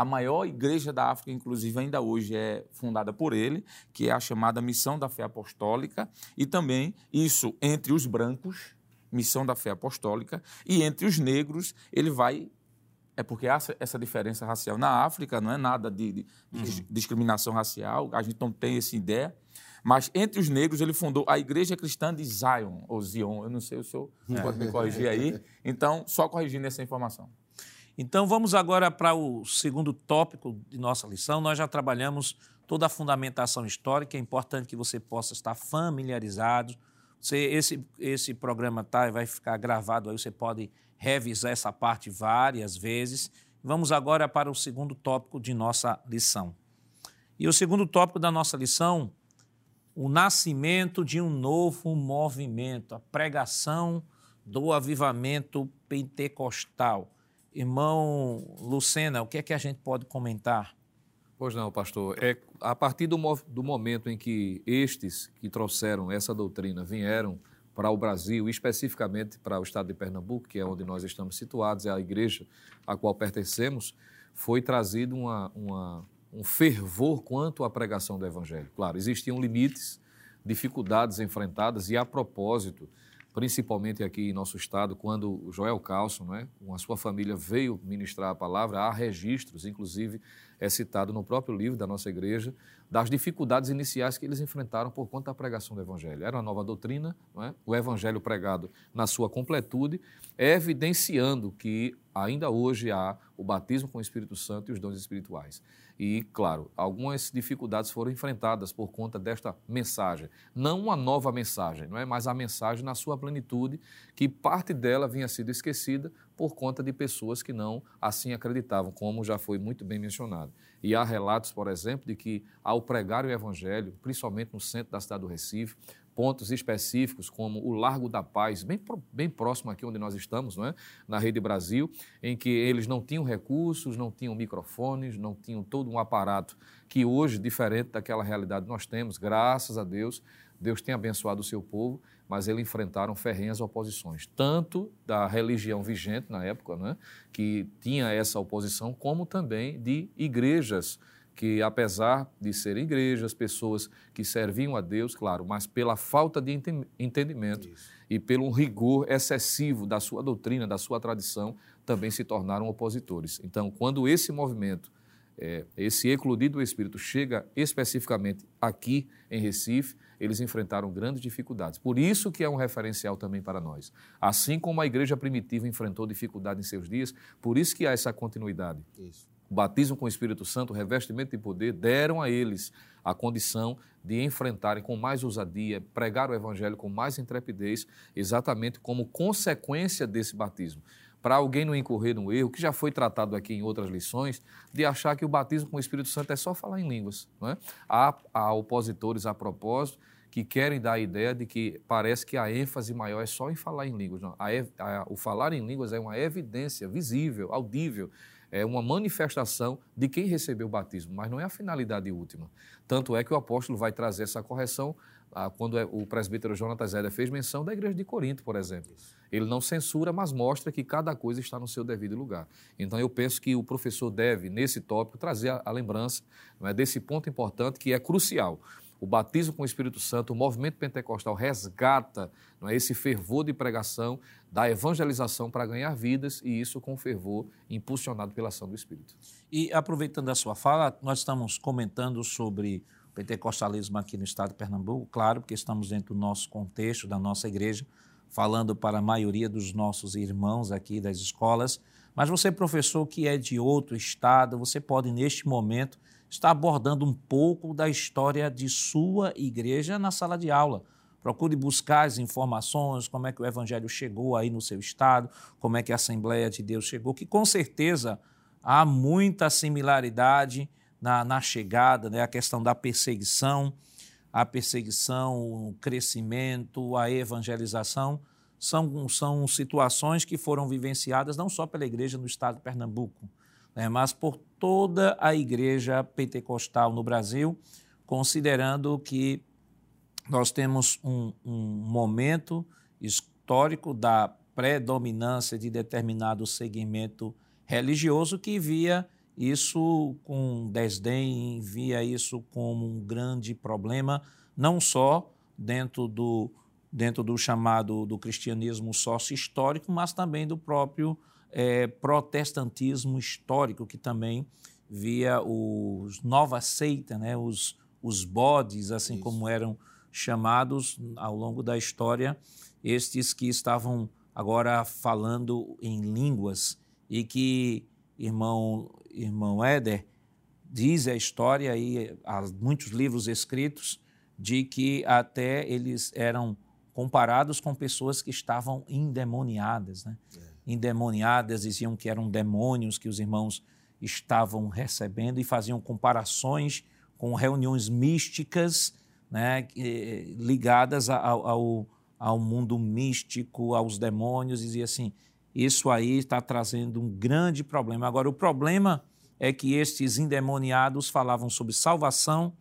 A maior igreja da África, inclusive, ainda hoje é fundada por ele, que é a chamada Missão da Fé Apostólica, e também isso entre os brancos, Missão da Fé Apostólica, e entre os negros, ele vai. É porque há essa- diferença racial. Na África não é nada de, de- dis- discriminação racial, a gente não tem essa ideia. Mas entre os negros, ele fundou a Igreja Cristã de Zion, ou Zion, eu não sei, o senhor pode me corrigir aí. <laughs> Então, só corrigindo essa informação. Então vamos agora para o segundo tópico de nossa lição. Nós já trabalhamos toda a fundamentação histórica, é importante que você possa estar familiarizado. Você, esse, esse programa tá, vai ficar gravado aí, você pode revisar essa parte várias vezes. Vamos agora para o segundo tópico de nossa lição. E o segundo tópico da nossa lição, o nascimento de um novo movimento, a pregação do avivamento pentecostal. Irmão Lucena, o que é que a gente pode comentar? Pois não, pastor. É a partir do, do momento em que estes que trouxeram essa doutrina vieram para o Brasil, especificamente para o estado de Pernambuco, que é onde nós estamos situados, é a igreja a qual pertencemos, foi trazido uma, uma- um fervor quanto à pregação do evangelho. Claro, existiam limites, dificuldades enfrentadas e, a propósito, principalmente aqui em nosso estado, quando Joel Carlson, né, com a sua família, veio ministrar a palavra, há registros, inclusive é citado no próprio livro da nossa igreja, das dificuldades iniciais que eles enfrentaram por conta da pregação do Evangelho. Era uma nova doutrina, é? o Evangelho pregado na sua completude, evidenciando que ainda hoje há o batismo com o Espírito Santo e os dons espirituais. E, claro, algumas dificuldades foram enfrentadas por conta desta mensagem. Não uma nova mensagem, não é? mas a mensagem na sua plenitude, que parte dela vinha sido esquecida por conta de pessoas que não assim acreditavam, como já foi muito bem mencionado. E há relatos, por exemplo, de que ao pregar o Evangelho, principalmente no centro da cidade do Recife, pontos específicos, como o Largo da Paz, bem, bem próximo aqui onde nós estamos, não é? na Rede Brasil, em que eles não tinham recursos, não tinham microfones, não tinham todo um aparato que hoje, diferente daquela realidade nós temos, graças a Deus, Deus tem abençoado o seu povo, mas eles enfrentaram ferrenhas oposições, tanto da religião vigente na época, né, que tinha essa oposição, como também de igrejas que apesar de serem igrejas, pessoas que serviam a Deus, claro, mas pela falta de entendimento Isso. e pelo rigor excessivo da sua doutrina, da sua tradição, também se tornaram opositores. Então, quando esse movimento, é, esse eclodido do Espírito chega especificamente aqui em Recife, eles enfrentaram grandes dificuldades. Por isso que é um referencial também para nós. Assim como a igreja primitiva enfrentou dificuldade em seus dias, por isso que há essa continuidade. Isso o batismo com o Espírito Santo, o revestimento de poder, deram a eles a condição de enfrentarem com mais ousadia, pregar o Evangelho com mais intrepidez, exatamente como consequência desse batismo. Para alguém não incorrer no erro, que já foi tratado aqui em outras lições, de achar que o batismo com o Espírito Santo é só falar em línguas. Não é? há, há opositores a propósito que querem dar a ideia de que parece que a ênfase maior é só em falar em línguas. Não, a, a, o falar em línguas é uma evidência visível, audível é uma manifestação de quem recebeu o batismo, mas não é a finalidade última. Tanto é que o apóstolo vai trazer essa correção ah, quando é, o presbítero Jonatas Zélia fez menção da igreja de Corinto, por exemplo. Ele não censura, mas mostra que cada coisa está no seu devido lugar. Então, eu penso que o professor deve, nesse tópico, trazer a, a lembrança é, desse ponto importante que é crucial o batismo com o Espírito Santo, o movimento pentecostal resgata não é, esse fervor de pregação, da evangelização para ganhar vidas, e isso com fervor impulsionado pela ação do Espírito. E aproveitando a sua fala, nós estamos comentando sobre o pentecostalismo aqui no estado de Pernambuco, claro, porque estamos dentro do nosso contexto, da nossa igreja, falando para a maioria dos nossos irmãos aqui das escolas, mas você, professor, que é de outro estado, você pode, neste momento, está abordando um pouco da história de sua igreja na sala de aula. Procure buscar as informações, como é que o Evangelho chegou aí no seu estado, como é que a Assembleia de Deus chegou, que com certeza há muita similaridade na, na chegada, né? a questão da perseguição, a perseguição, o crescimento, a evangelização, são, são situações que foram vivenciadas não só pela igreja no estado de Pernambuco, né, mas por toda a igreja pentecostal no Brasil, considerando que nós temos um, um momento histórico da predominância de determinado segmento religioso que via isso com desdém, via isso como um grande problema, não só dentro do, dentro do chamado do cristianismo sócio-histórico, mas também do próprio é, protestantismo histórico, que também via os nova seita, né, os, os bodes, assim Isso. como eram chamados ao longo da história, estes que estavam agora falando em línguas e que irmão irmão Éder diz a história e há muitos livros escritos de que até eles eram comparados com pessoas que estavam endemoniadas, né? É endemoniadas, diziam que eram demônios que os irmãos estavam recebendo e faziam comparações com reuniões místicas né, ligadas ao, ao, ao mundo místico, aos demônios, dizia assim, isso aí está trazendo um grande problema. Agora, o problema é que estes endemoniados falavam sobre salvação,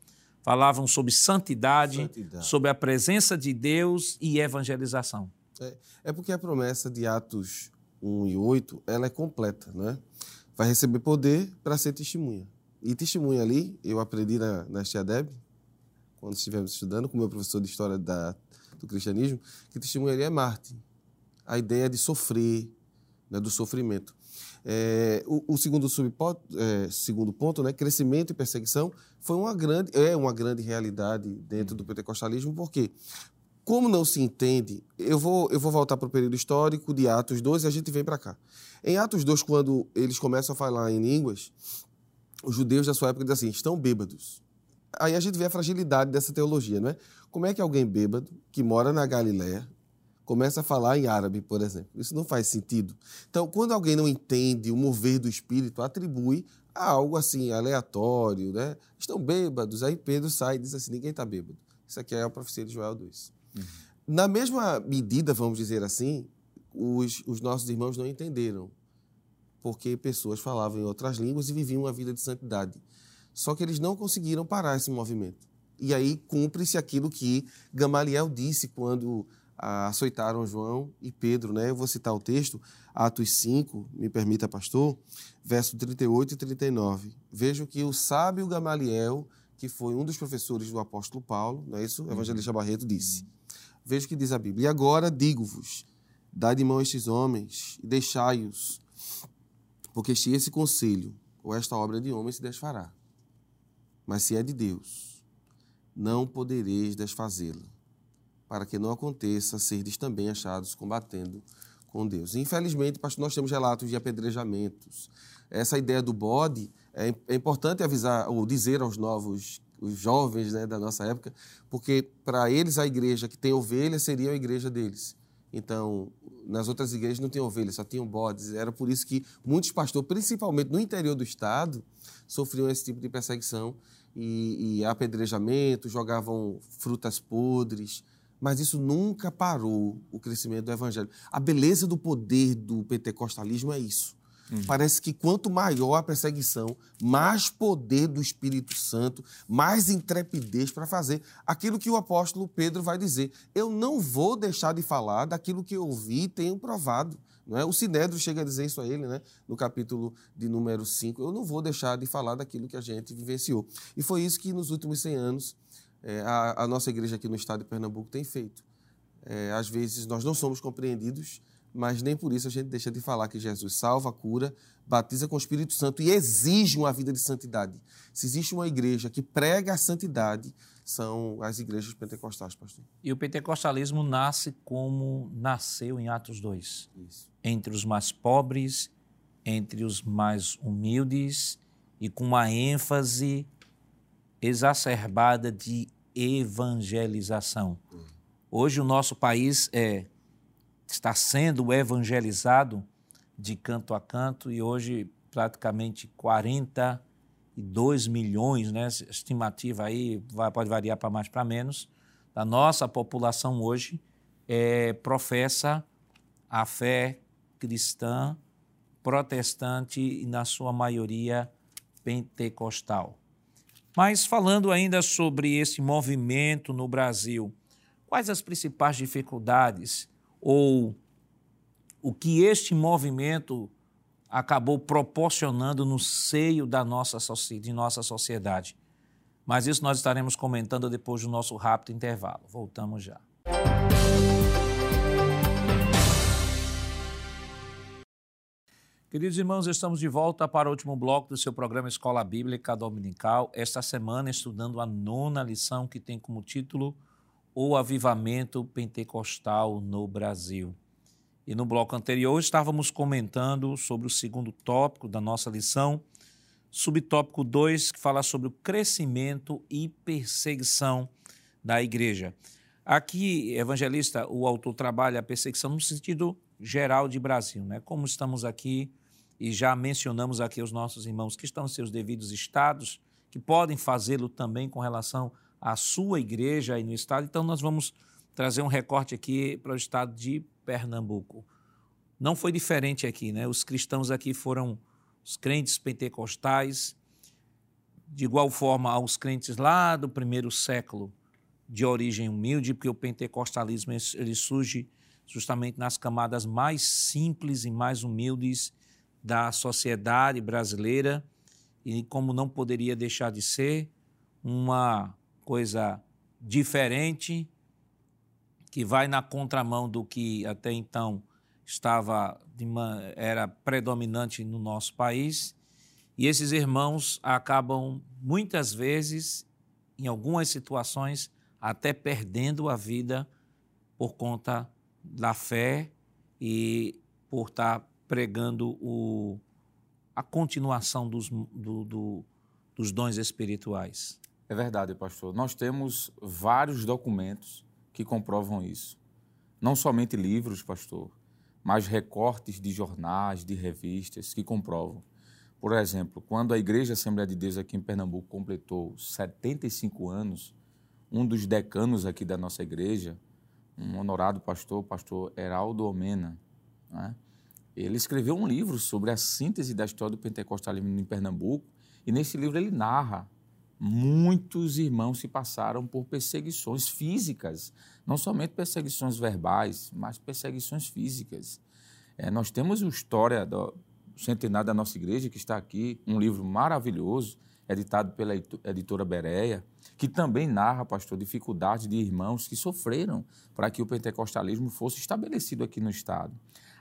falavam sobre santidade, santidade. sobre a presença de Deus e evangelização. É, é porque a promessa de Atos 1 e 8, ela é completa, né? Vai receber poder para ser testemunha. E testemunha ali, eu aprendi na, na Tia Deb, quando estivemos estudando, com o meu professor de História da, do cristianismo, que testemunharia é Marte. A ideia de sofrer, né, do sofrimento. É, o, o, segundo, subponto, é, segundo ponto, né, crescimento e perseguição, foi uma grande, é uma grande realidade dentro do pentecostalismo, porque como não se entende, eu vou, eu vou voltar para o período histórico de Atos 2 e a gente vem para cá. Em Atos 2, quando eles começam a falar em línguas, os judeus da sua época dizem assim, estão bêbados. Aí a gente vê a fragilidade dessa teologia, não é? Como é que alguém bêbado, que mora na Galiléia, começa a falar em árabe, por exemplo? Isso não faz sentido. Então, quando alguém não entende o mover do Espírito, atribui a algo assim, aleatório, né? Estão bêbados. Aí Pedro sai e diz assim, ninguém está bêbado. Isso aqui é a profecia de Joel 2. Uhum. Na mesma medida, vamos dizer assim, os, os nossos irmãos não entenderam porque pessoas falavam em outras línguas e viviam uma vida de santidade. Só que eles não conseguiram parar esse movimento. E aí cumpre-se aquilo que Gamaliel disse quando ah, açoitaram João e Pedro. Né? Eu vou citar o texto, Atos 5, me permita, pastor, verso 38 e 39. Vejo que o sábio Gamaliel, que foi um dos professores do apóstolo Paulo, não é isso? O evangelista Barreto disse. Vejo que diz a Bíblia. E agora digo-vos, dai de mão estes homens e deixai-os porque se esse conselho ou esta obra de homem se desfará, mas se é de Deus, não podereis desfazê-la, para que não aconteça serdes também achados combatendo com Deus. Infelizmente, pastor, nós temos relatos de apedrejamentos. Essa ideia do bode é, é importante avisar ou dizer aos novos os jovens né, da nossa época, porque para eles a igreja que tem ovelha seria a igreja deles. Então, nas outras igrejas não tinham ovelhas, só tinham bodes. Era por isso que muitos pastores, principalmente no interior do estado, sofriam esse tipo de perseguição e, e apedrejamento, jogavam frutas podres. Mas isso nunca parou o crescimento do evangelho. A beleza do poder do pentecostalismo é isso. Parece que quanto maior a perseguição, mais poder do Espírito Santo, mais intrepidez para fazer aquilo que o apóstolo Pedro vai dizer. Eu não vou deixar de falar daquilo que eu ouvi e tenho provado. Não é? O Sinédrio chega a dizer isso a ele, né? no capítulo de número 5. Eu não vou deixar de falar daquilo que a gente vivenciou. E foi isso que nos últimos 100 anos é, a, a, nossa igreja aqui no estado de Pernambuco tem feito. É, às vezes nós não somos compreendidos mas nem por isso a gente deixa de falar que Jesus salva, cura, batiza com o Espírito Santo e exige uma vida de santidade. Se existe uma igreja que prega a santidade, são as igrejas pentecostais, pastor. E o pentecostalismo nasce como nasceu em Atos 2. Isso. Entre os mais pobres, entre os mais humildes e com uma ênfase exacerbada de evangelização. Hum. Hoje o nosso país é está sendo evangelizado de canto a canto e hoje praticamente 42 milhões, né, estimativa aí pode variar para mais para menos, da nossa população hoje é, professa a fé cristã protestante e na sua maioria pentecostal. Mas falando ainda sobre esse movimento no Brasil, quais as principais dificuldades ou o que este movimento acabou proporcionando no seio da nossa, de nossa sociedade. Mas isso nós estaremos comentando depois do nosso rápido intervalo. Voltamos já. Queridos irmãos, estamos de volta para o último bloco do seu programa Escola Bíblica Dominical. Esta semana, estudando a nona lição que tem como título o avivamento pentecostal no Brasil. E no bloco anterior estávamos comentando sobre o segundo tópico da nossa lição, subtópico 2, que fala sobre o crescimento e perseguição da igreja. Aqui, evangelista, o autor trabalha a perseguição no sentido geral de Brasil, né? Como estamos aqui e já mencionamos aqui os nossos irmãos que estão em seus devidos estados, que podem fazê-lo também com relação a sua igreja aí no estado. Então, nós vamos trazer um recorte aqui para o estado de Pernambuco. Não foi diferente aqui, né? Os cristãos aqui foram os crentes pentecostais, de igual forma aos crentes lá do primeiro século, de origem humilde, porque o pentecostalismo ele surge justamente nas camadas mais simples e mais humildes da sociedade brasileira e como não poderia deixar de ser uma coisa diferente, que vai na contramão do que até então estava uma, era predominante no nosso país. E esses irmãos acabam muitas vezes, em algumas situações, até perdendo a vida por conta da fé e por estar pregando o, a continuação dos, do, do, dos dons espirituais. É verdade, pastor. Nós temos vários documentos que comprovam isso. Não somente livros, pastor, mas recortes de jornais, de revistas que comprovam. Por exemplo, quando a Igreja Assembleia de Deus aqui em Pernambuco completou 75 anos, um dos decanos aqui da nossa igreja, um honorado pastor, pastor Heraldo Omena, né? ele escreveu um livro sobre a síntese da história do pentecostalismo em Pernambuco, e nesse livro ele narra muitos irmãos se passaram por perseguições físicas, não somente perseguições verbais, mas perseguições físicas. É, nós temos a história do centenário da nossa igreja, que está aqui, um livro maravilhoso, editado pela editora Bereia, que também narra, pastor, dificuldades de irmãos que sofreram para que o pentecostalismo fosse estabelecido aqui no Estado.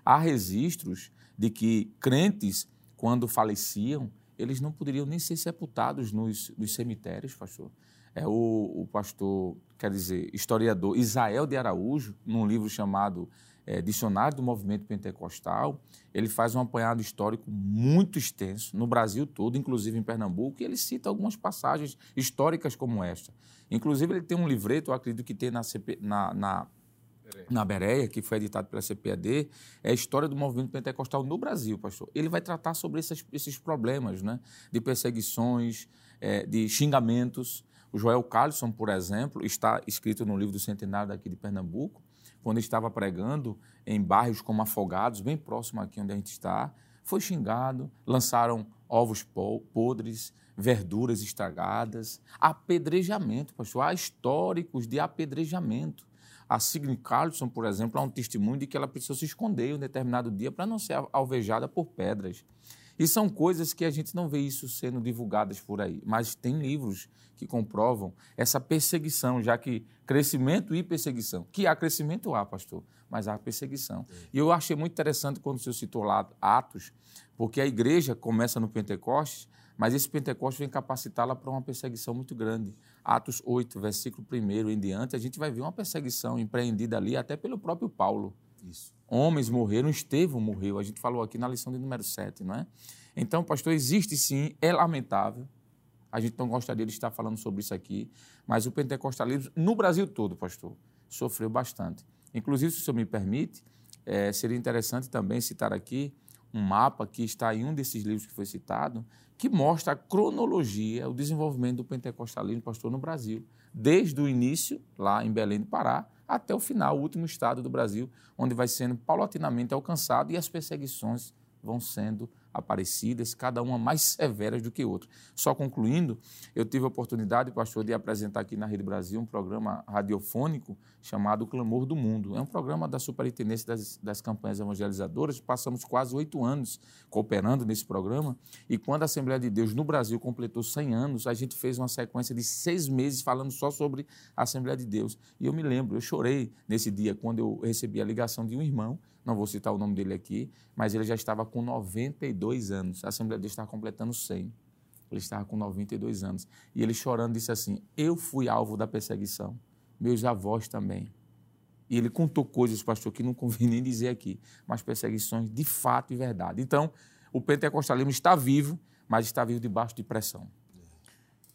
Há registros de que crentes, quando faleciam, eles não poderiam nem ser sepultados nos, nos cemitérios, pastor. É o, o, pastor, quer dizer, historiador Isael de Araújo, num livro chamado é, Dicionário do Movimento Pentecostal, ele faz um apanhado histórico muito extenso no Brasil todo, inclusive em Pernambuco, e ele cita algumas passagens históricas como esta. Inclusive, ele tem um livreto, eu acredito que tem na, CP, na, na na Bereia, que foi editado pela CPAD, é a história do movimento pentecostal no Brasil, pastor. Ele vai tratar sobre esses, esses problemas né, de perseguições, é, de xingamentos. O Joel Carlson, por exemplo, está escrito no livro do Centenário daqui de Pernambuco, quando estava pregando em bairros como Afogados, bem próximo aqui onde a gente está, foi xingado, lançaram ovos podres, verduras estragadas, apedrejamento, pastor. Há históricos de apedrejamento. A Signe Carlson, por exemplo, é um testemunho de que ela precisou se esconder em um determinado dia para não ser alvejada por pedras. E são coisas que a gente não vê isso sendo divulgadas por aí, mas tem livros que comprovam essa perseguição, já que crescimento e perseguição. Que há crescimento, há, pastor, mas há perseguição. E eu achei muito interessante quando o senhor citou lá Atos, porque a igreja começa no Pentecostes, mas esse Pentecostes vem capacitá-la para uma perseguição muito grande. Atos 8, versículo 1 em diante, a gente vai ver uma perseguição empreendida ali até pelo próprio Paulo. Isso. Homens morreram, Estevão morreu, a gente falou aqui na lição de número 7, não é? Então, pastor, existe sim, é lamentável, a gente não gostaria de estar falando sobre isso aqui, mas o pentecostalismo, no Brasil todo, pastor, sofreu bastante. Inclusive, se o senhor me permite, é, seria interessante também citar aqui um mapa que está em um desses livros que foi citado, que mostra a cronologia, o desenvolvimento do pentecostalismo, pastor, no Brasil, desde o início, lá em Belém do Pará, até o final, o último estado do Brasil, onde vai sendo paulatinamente alcançado e as perseguições vão sendo aparecidas, cada uma mais severas do que outra. Só concluindo, eu tive a oportunidade, pastor, de apresentar aqui na Rede Brasil um programa radiofônico chamado Clamor do Mundo. É um programa da Superintendência das, das Campanhas Evangelizadoras. Passamos quase oito anos cooperando nesse programa. E quando a Assembleia de Deus no Brasil completou 100 anos, a gente fez uma sequência de seis meses falando só sobre a Assembleia de Deus. E eu me lembro, eu chorei nesse dia quando eu recebi a ligação de um irmão não vou citar o nome dele aqui, mas ele já estava com 92 anos. A Assembleia dele estava completando 100. Ele estava com 92 anos. E ele chorando disse assim: Eu fui alvo da perseguição, meus avós também. E ele contou coisas, pastor, que não convém <laughs> nem dizer aqui, mas perseguições de fato e verdade. Então, o pentecostalismo está vivo, mas está vivo debaixo de pressão.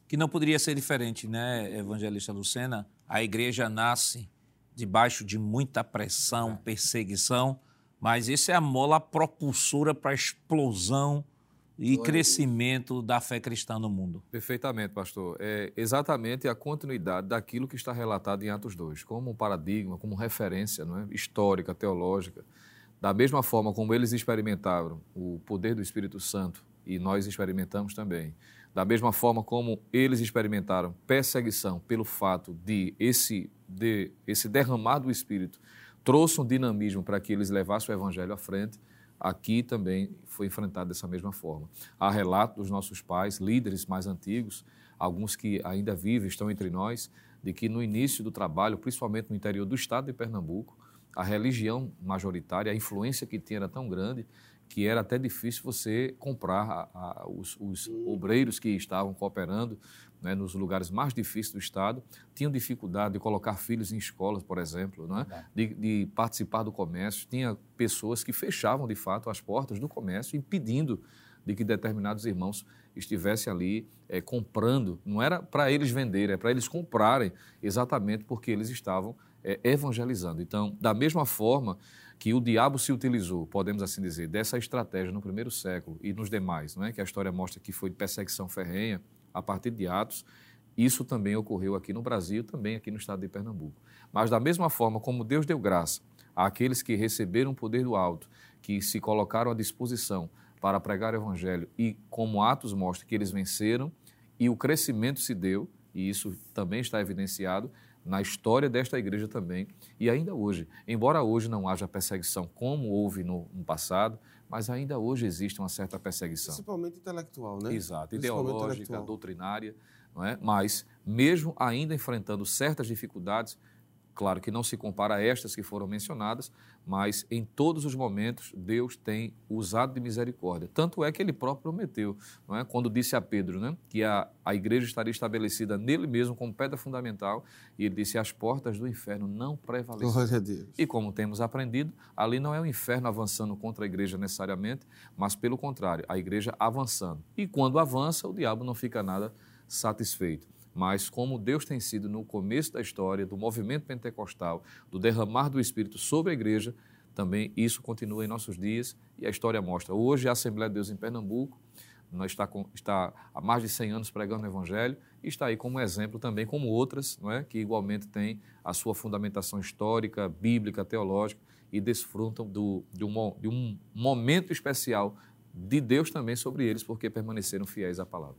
Que não poderia ser diferente, né, evangelista Lucena? A igreja nasce debaixo de muita pressão, perseguição, mas isso é a mola propulsora para a explosão e crescimento da fé cristã no mundo. Perfeitamente, pastor. É exatamente a continuidade daquilo que está relatado em Atos 2, como um paradigma, como referência não é? histórica, teológica. Da mesma forma como eles experimentaram o poder do Espírito Santo, e nós experimentamos também, da mesma forma como eles experimentaram perseguição pelo fato de esse, de esse derramar do Espírito trouxe um dinamismo para que eles levassem o Evangelho à frente, aqui também foi enfrentado dessa mesma forma. Há relatos dos nossos pais, líderes mais antigos, alguns que ainda vivem, estão entre nós, de que no início do trabalho, principalmente no interior do estado de Pernambuco, a religião majoritária, a influência que tinha era tão grande que era até difícil você comprar a, a, os, os, obreiros que estavam cooperando né, nos lugares mais difíceis do Estado, tinham dificuldade de colocar filhos em escolas, por exemplo, não é? de, de, participar do comércio. Tinha pessoas que fechavam, de fato, as portas do comércio, impedindo de que determinados irmãos estivessem ali é, comprando. Não era para eles venderem, é para eles comprarem, exatamente porque eles estavam é, evangelizando. Então, da mesma forma que o diabo se utilizou, podemos assim dizer, dessa estratégia no primeiro século e nos demais, não é? que a história mostra que foi perseguição ferrenha a partir de Atos, isso também ocorreu aqui no Brasil, também aqui no estado de Pernambuco. Mas da mesma forma como Deus deu graça àqueles que receberam o poder do alto, que se colocaram à disposição para pregar o evangelho e como Atos mostra que eles venceram e o crescimento se deu, e isso também está evidenciado, na história desta igreja também e ainda hoje. Embora hoje não haja perseguição como houve no, no passado, mas ainda hoje existe uma certa perseguição. Principalmente intelectual, né? Exato, ideológica, doutrinária, não é? Mas mesmo ainda enfrentando certas dificuldades, Claro que não se compara a estas que foram mencionadas, mas em todos os momentos Deus tem usado de misericórdia. Tanto é que ele próprio prometeu, não é? quando disse a Pedro né? que a, a igreja estaria estabelecida nele mesmo como pedra fundamental, e ele disse: as portas do inferno não Deus. E como temos aprendido, ali não é o inferno avançando contra a igreja necessariamente, mas pelo contrário, a igreja avançando. E quando avança, o diabo não fica nada satisfeito mas como Deus tem sido no começo da história do movimento pentecostal, do derramar do Espírito sobre a igreja, também isso continua em nossos dias e a história mostra. Hoje a Assembleia de Deus em Pernambuco está, com, está há mais de 100 anos pregando o Evangelho e está aí como exemplo também, como outras, não é? que igualmente têm a sua fundamentação histórica, bíblica, teológica e desfrutam do, de, um, de um momento especial de Deus também sobre eles, porque permaneceram fiéis à palavra.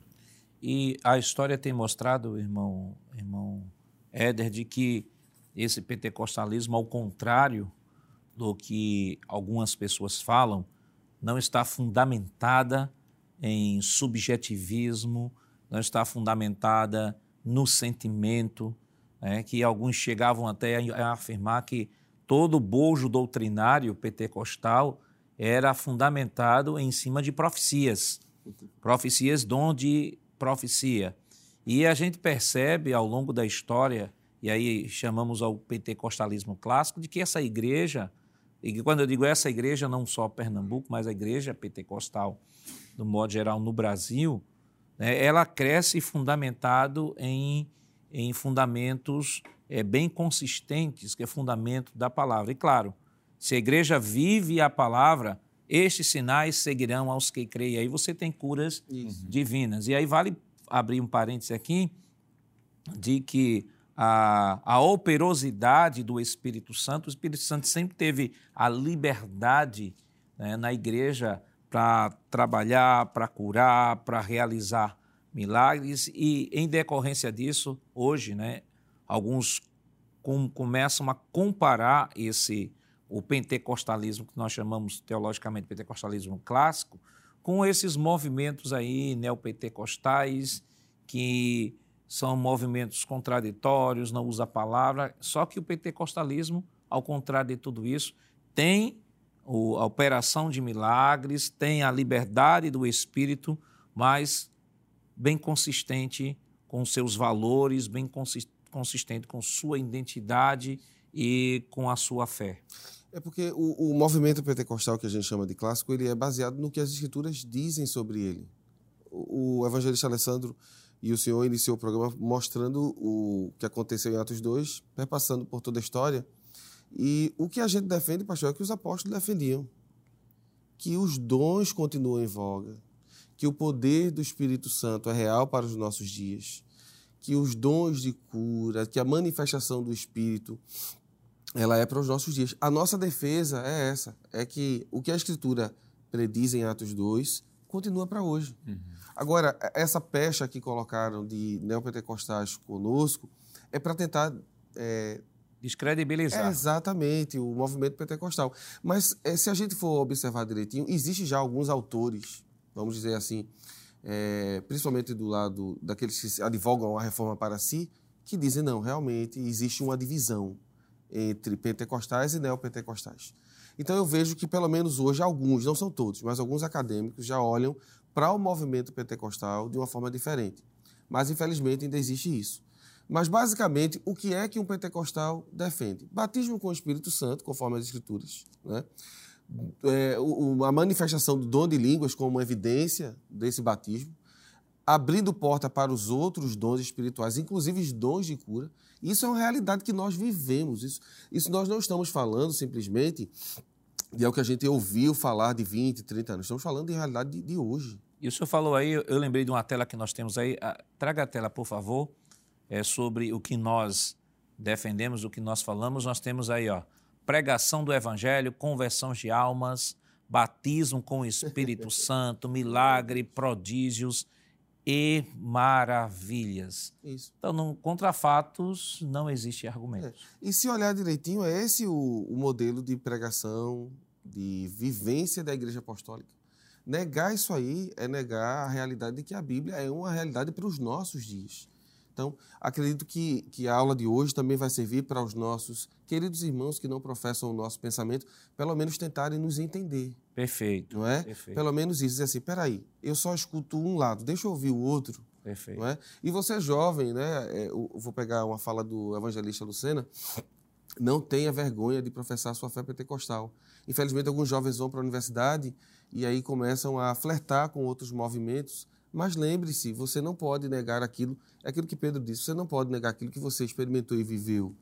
E a história tem mostrado, irmão, irmão Éder, de que esse pentecostalismo, ao contrário do que algumas pessoas falam, não está fundamentada em subjetivismo, não está fundamentada no sentimento, né, que alguns chegavam até a afirmar que todo bojo doutrinário pentecostal era fundamentado em cima de profecias, profecias onde profecia. E a gente percebe ao longo da história, e aí chamamos ao pentecostalismo clássico, de que essa igreja, e quando eu digo essa igreja, não só Pernambuco, mas a igreja pentecostal, do modo geral, no Brasil, né, ela cresce fundamentado em, em fundamentos é, bem consistentes, que é fundamento da palavra. E claro, se a igreja vive a palavra, estes sinais seguirão aos que creem. Aí você tem curas Isso. divinas. E aí vale abrir um parêntese aqui de que a, a operosidade do Espírito Santo, o Espírito Santo sempre teve a liberdade né, na igreja para trabalhar, para curar, para realizar milagres e em decorrência disso, hoje, né, alguns com, começam a comparar esse o pentecostalismo que nós chamamos teologicamente pentecostalismo clássico, com esses movimentos aí neopentecostais que são movimentos contraditórios, não usa a palavra, só que o pentecostalismo, ao contrário de tudo isso, tem a operação de milagres, tem a liberdade do espírito, mas bem consistente com seus valores, bem consistente com sua identidade e com a sua fé. É porque o, o, movimento pentecostal que a gente chama de clássico, ele é baseado no que as escrituras dizem sobre ele. O, o evangelista Alessandro e o senhor iniciou o programa mostrando o que aconteceu em Atos 2, perpassando por toda a história. E o que a gente defende, pastor, é que os apóstolos defendiam. Que os dons continuam em voga, que o poder do Espírito Santo é real para os nossos dias, que os dons de cura, que a manifestação do Espírito ela é para os nossos dias. A nossa defesa é essa, é que o que a Escritura prediz em Atos 2 continua para hoje. Uhum. Agora, essa pecha que colocaram de neopentecostais conosco é para tentar... É, Descredibilizar. É exatamente, o movimento pentecostal. Mas é, se a gente for observar direitinho, existe já alguns autores, vamos dizer assim, é, principalmente do lado daqueles que advogam a reforma para si, que dizem, não, realmente existe uma divisão entre pentecostais e neopentecostais. Então eu vejo que, pelo menos hoje, alguns, não são todos, mas alguns acadêmicos já olham para o movimento pentecostal de uma forma diferente. Mas, infelizmente, ainda existe isso. Mas, basicamente, o que é que um pentecostal defende? Batismo com o Espírito Santo, conforme as Escrituras. Né? É, a manifestação do dom de línguas como evidência desse batismo, abrindo porta para os outros dons espirituais, inclusive os dons de cura. Isso é uma realidade que nós vivemos. Isso, isso nós não estamos falando simplesmente de algo que a gente ouviu falar de 20, 30 anos. Estamos falando de realidade de, de hoje. E o senhor falou aí, eu lembrei de uma tela que nós temos aí. Ah, traga a tela, por favor, é sobre o que nós defendemos, o que nós falamos. Nós temos aí, ó, pregação do evangelho, conversão de almas, batismo com o Espírito <laughs> Santo, milagre, prodígios e maravilhas. Isso. Então, não, contra fatos não existe argumento. É. E se olhar direitinho, é esse o, o modelo de pregação, de vivência da Igreja Apostólica. Negar isso aí é negar a realidade de que a Bíblia é uma realidade para os nossos dias. Então, acredito que, que a aula de hoje também vai servir para os nossos queridos irmãos que não professam o nosso pensamento, pelo menos tentarem nos entender. Perfeito. Não é? Perfeito. Pelo menos isso, dizer assim, peraí, eu só escuto um lado, deixa eu ouvir o outro. Perfeito. Não é? E você é jovem, né? É, eu vou pegar uma fala do evangelista Lucena, não tenha vergonha de professar sua fé pentecostal. Infelizmente, alguns jovens vão para a universidade e aí começam a flertar com outros movimentos, mas lembre-se, você não pode negar aquilo, é aquilo que Pedro disse, você não pode negar aquilo que você experimentou e viveu.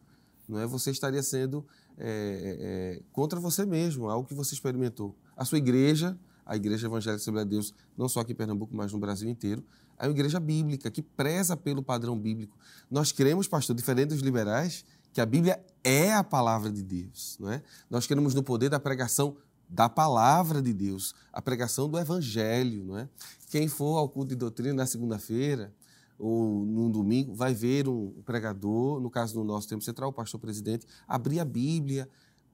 Não é? Você estaria sendo é, é, contra você mesmo, algo que você experimentou. A sua igreja, a Igreja Evangélica Assembleia de Deus, não só aqui em Pernambuco, mas no Brasil inteiro, é uma igreja bíblica, que preza pelo padrão bíblico. Nós queremos, pastor, diferente dos liberais, que a Bíblia é a palavra de Deus. Não é? Nós queremos no poder da pregação da palavra de Deus, a pregação do evangelho, não é? Quem for ao culto de doutrina na segunda-feira ou num domingo vai ver um pregador, no caso do nosso tempo central, o pastor presidente, abrir a Bíblia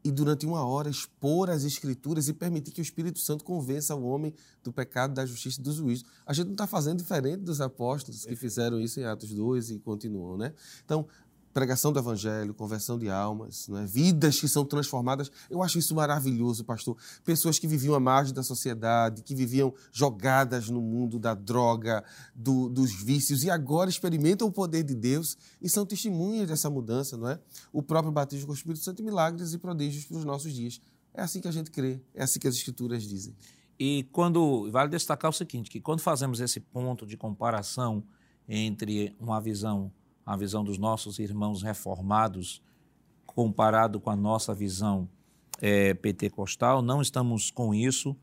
e durante uma hora expor as escrituras e permitir que o Espírito Santo convença o homem do pecado, da justiça e do juízo. A gente não está fazendo diferente dos apóstolos que fizeram isso em Atos 2 e continuam, né? Então, pregação do evangelho, conversão de almas, né? vidas que são transformadas. Eu acho isso maravilhoso, pastor. Pessoas que viviam à margem da sociedade, que viviam jogadas no mundo da droga, do, dos vícios, e agora experimentam o poder de Deus e são testemunhas dessa mudança, não é? O próprio batismo com o Espírito Santo, milagres e prodígios para os nossos dias. É assim que a gente crê, é assim que as Escrituras dizem. E quando vale destacar o seguinte, que quando fazemos esse ponto de comparação entre uma visão a visão dos nossos irmãos reformados, comparado com a nossa visão é, pentecostal, não estamos com isso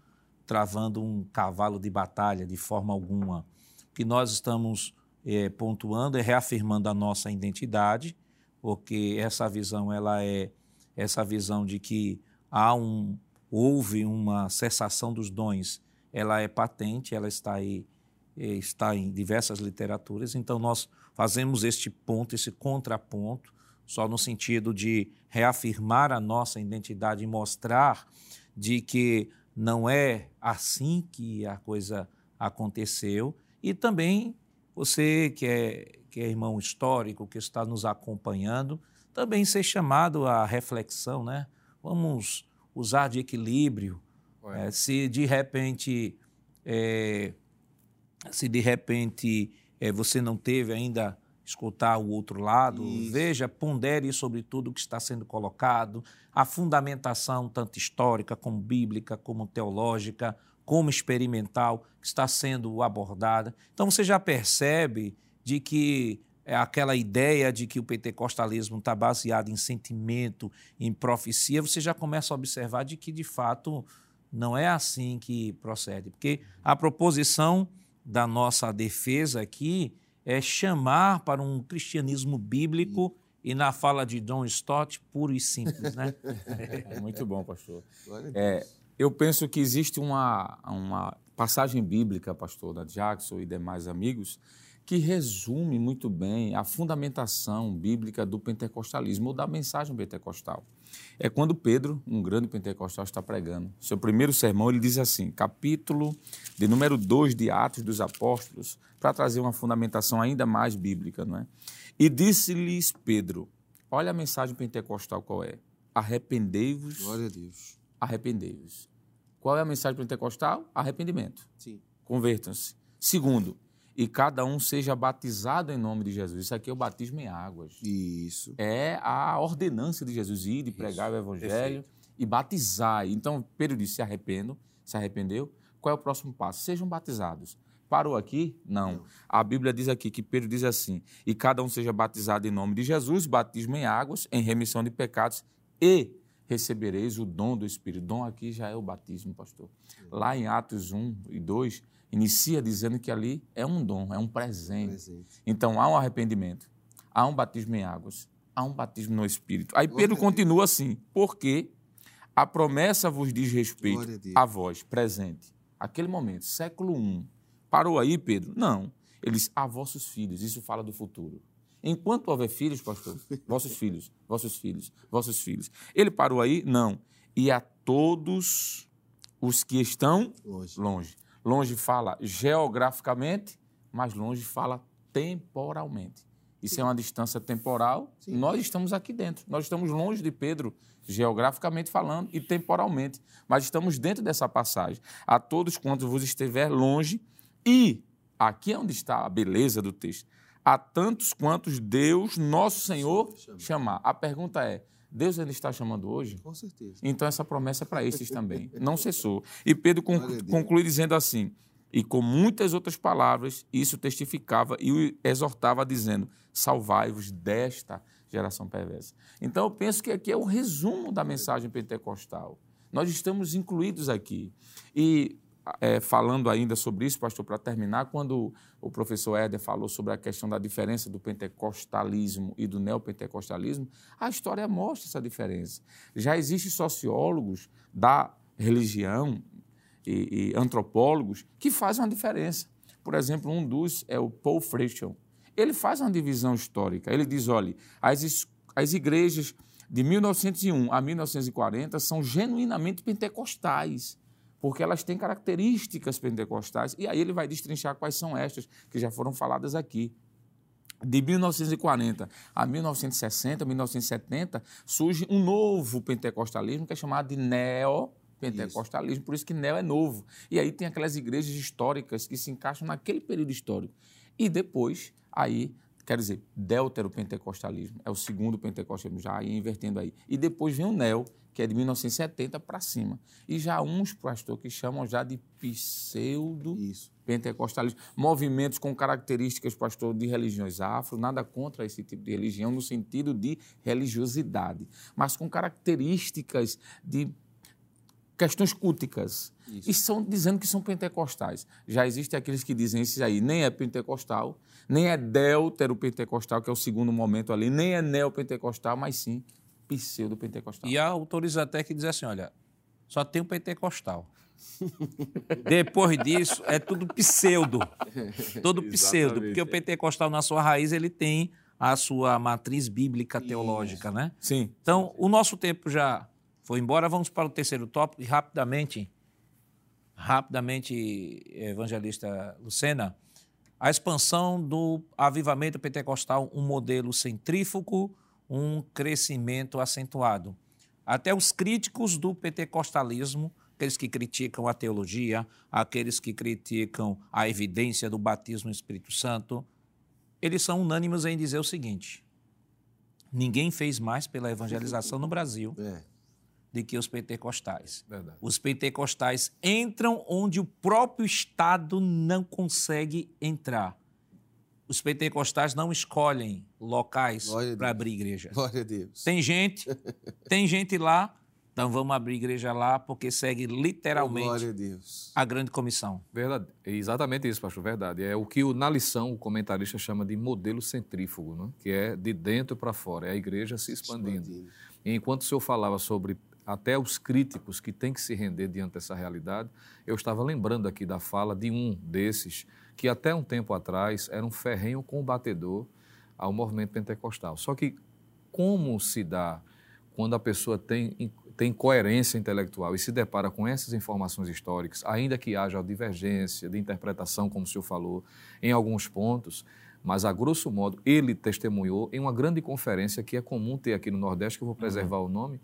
travando um cavalo de batalha de forma alguma. O que nós estamos é, pontuando é reafirmando a nossa identidade, porque essa visão ela é essa visão de que há um houve uma cessação dos dons, ela é patente, ela está aí está em diversas literaturas. Então nós fazemos este ponto, esse contraponto, só no sentido de reafirmar a nossa identidade e mostrar de que não é assim que a coisa aconteceu. E também você que é, que é irmão histórico, que está nos acompanhando, também ser chamado à reflexão, né? Vamos usar de equilíbrio. É, se de repente, é, se de repente é, você não teve ainda escutar o outro lado, isso. veja, pondere sobre tudo o que está sendo colocado, a fundamentação tanto histórica como bíblica, como teológica, como experimental que está sendo abordada. Então você já percebe de que é aquela ideia de que o pentecostalismo está baseado em sentimento, em profecia, você já começa a observar de que de fato não é assim que procede, porque a proposição da nossa defesa aqui é chamar para um cristianismo bíblico e na fala de John Stott, puro e simples, né? É <laughs> muito bom, pastor. É, eu penso que existe uma, uma passagem bíblica, pastor, da Jackson e demais amigos, que resume muito bem a fundamentação bíblica do pentecostalismo ou da mensagem pentecostal. É quando Pedro, um grande pentecostal, está pregando. Seu primeiro sermão, ele diz assim, capítulo de número 2 de Atos dos Apóstolos, para trazer uma fundamentação ainda mais bíblica, não é? E disse-lhes Pedro, olha a mensagem pentecostal qual é? Arrependei-vos. Glória a Deus. Arrependei-vos. Qual é a mensagem pentecostal? Arrependimento. Sim. Convertam-se. Segundo, e cada um seja batizado em nome de Jesus. Isso aqui é o batismo em águas. Isso. É a ordenança de Jesus ir, de pregar o evangelho Perfeito. e batizar. Então, Pedro disse: se arrependo, se arrependeu. Qual é o próximo passo? Sejam batizados. Parou aqui? Não. Não. A Bíblia diz aqui que Pedro diz assim: e cada um seja batizado em nome de Jesus, batismo em águas, em remissão de pecados, e recebereis o dom do Espírito. Dom aqui já é o batismo, pastor. Lá em Atos 1 e 2, inicia dizendo que ali é um dom, é um presente. Presente. Então há um arrependimento, há um batismo em águas, há um batismo no Espírito. Aí Pedro continua assim, porque a promessa vos diz respeito a a vós, presente. Aquele momento, século I. Parou aí, Pedro? Não. Ele diz, a vossos filhos. Isso fala do futuro. Enquanto houver filhos, pastor, vossos filhos, vossos filhos, vossos filhos. Ele parou aí? Não. E a todos os que estão Longe. longe. Longe fala geograficamente, mas longe fala temporalmente. Isso é uma distância temporal. Sim. Nós estamos aqui dentro. Nós estamos longe de Pedro, geograficamente falando e temporalmente. Mas estamos dentro dessa passagem. A todos quantos vos estiver longe, e aqui é onde está a beleza do texto. A tantos quantos Deus, nosso Senhor, Chama. chamar. A pergunta é: Deus ainda está chamando hoje? Com certeza. Então essa promessa é para esses também. Não cessou. E Pedro conclui dizendo assim: e com muitas outras palavras, isso testificava e o exortava, dizendo: salvai-vos desta geração perversa. Então eu penso que aqui é o resumo da mensagem pentecostal. Nós estamos incluídos aqui. E é, falando ainda sobre isso, pastor, para terminar, quando o professor Éder falou sobre a questão da diferença do pentecostalismo e do neopentecostalismo, a história mostra essa diferença. Já existem sociólogos da religião e, e antropólogos que fazem uma diferença. Por exemplo, um dos é o Paul Frechel. Ele faz uma divisão histórica. Ele diz, olha, as, as igrejas de 1901 a 1940 são genuinamente pentecostais, porque elas têm características pentecostais. E aí ele vai destrinchar quais são estas que já foram faladas aqui. De 1940 a 1960, 1970, surge um novo pentecostalismo que é chamado de neopentecostalismo, por isso que neo é novo. E aí tem aquelas igrejas históricas que se encaixam naquele período histórico. E depois, aí, quer dizer, deuteropentecostalismo, é o segundo pentecostalismo, já aí invertendo aí. E depois vem o neo, que é de 1970 para cima. E já uns, pastor, que chamam já de pseudo Isso. pentecostalismo, movimentos com características, pastor, de religiões afro, nada contra esse tipo de religião no sentido de religiosidade, mas com características de questões culticas. Isso. E estão dizendo que são pentecostais. Já existem aqueles que dizem isso aí, nem é pentecostal, nem é deutero-pentecostal, que é o segundo momento ali, nem é neopentecostal, mas sim pseudo-pentecostal. E há autores até que dizem assim: olha, só tem o pentecostal. <laughs> Depois disso, é tudo pseudo. Todo <laughs> pseudo. Porque o pentecostal, na sua raiz, ele tem a sua matriz bíblica teológica, né? Sim. Então, o nosso tempo já foi embora. Vamos para o terceiro tópico e rapidamente, rapidamente, evangelista Lucena, a expansão do avivamento pentecostal, um modelo centrífugo, um crescimento acentuado. Até os críticos do pentecostalismo, aqueles que criticam a teologia, aqueles que criticam a evidência do batismo no Espírito Santo, eles são unânimes em dizer o seguinte: ninguém fez mais pela evangelização no Brasil É. do que os pentecostais. Verdade. Os pentecostais entram onde o próprio Estado não consegue entrar. Os pentecostais não escolhem locais para abrir igreja. Glória a Deus. Tem gente, <laughs> tem gente lá, então vamos abrir igreja lá, porque segue literalmente a a grande comissão. Verdade. É exatamente isso, pastor, verdade. É o que o, na lição o comentarista chama de modelo centrífugo, né? que é de dentro para fora, é a igreja se expandindo. Expandindo. Enquanto o senhor falava sobre até os críticos que têm que se render diante dessa realidade, eu estava lembrando aqui da fala de um desses que até um tempo atrás era um ferrenho combatedor ao movimento pentecostal. Só que como se dá quando a pessoa tem, tem coerência intelectual e se depara com essas informações históricas, ainda que haja divergência de interpretação, como o senhor falou, em alguns pontos, mas a grosso modo ele testemunhou em uma grande conferência que é comum ter aqui no Nordeste, que eu vou preservar uhum. o nome,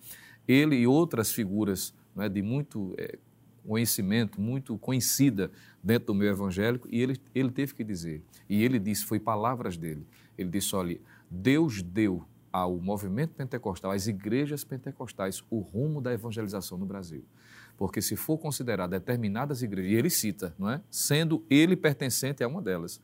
ele e outras figuras né, de muito é, conhecimento, muito conhecida dentro do meio evangélico, e ele, ele teve que dizer, e ele disse, foi palavras dele, ele disse, olha, Deus deu ao movimento pentecostal, às igrejas pentecostais, o rumo da evangelização no Brasil. Porque se for considerar determinadas igrejas, e ele cita, não é? sendo ele pertencente a uma delas,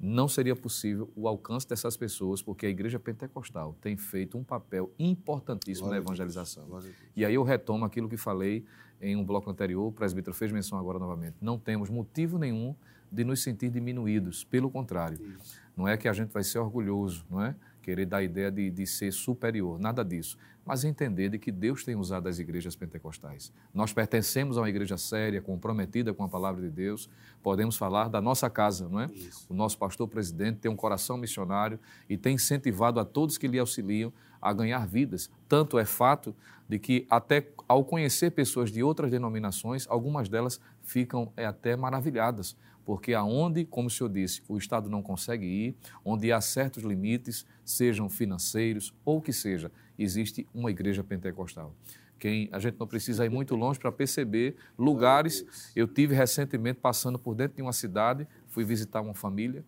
não seria possível o alcance dessas pessoas, porque a igreja pentecostal tem feito um papel importantíssimo Glória na evangelização. E aí eu retomo aquilo que falei em um bloco anterior, o presbítero fez menção agora novamente. Não temos motivo nenhum de nos sentir diminuídos, pelo contrário. Não é que a gente vai ser orgulhoso, não é? Querer dar a ideia de, de ser superior, nada disso. Mas entender de que Deus tem usado as igrejas pentecostais. Nós pertencemos a uma igreja séria, comprometida com a palavra de Deus. Podemos falar da nossa casa, não é? Isso. O nosso pastor presidente tem um coração missionário e tem incentivado a todos que lhe auxiliam a ganhar vidas. Tanto é fato de que, até ao conhecer pessoas de outras denominações, algumas delas ficam é, até maravilhadas porque aonde, como o senhor disse, o Estado não consegue ir, onde há certos limites, sejam financeiros ou que seja, existe uma igreja pentecostal. Quem, a gente não precisa ir muito longe para perceber lugares. Eu tive recentemente passando por dentro de uma cidade, fui visitar uma família,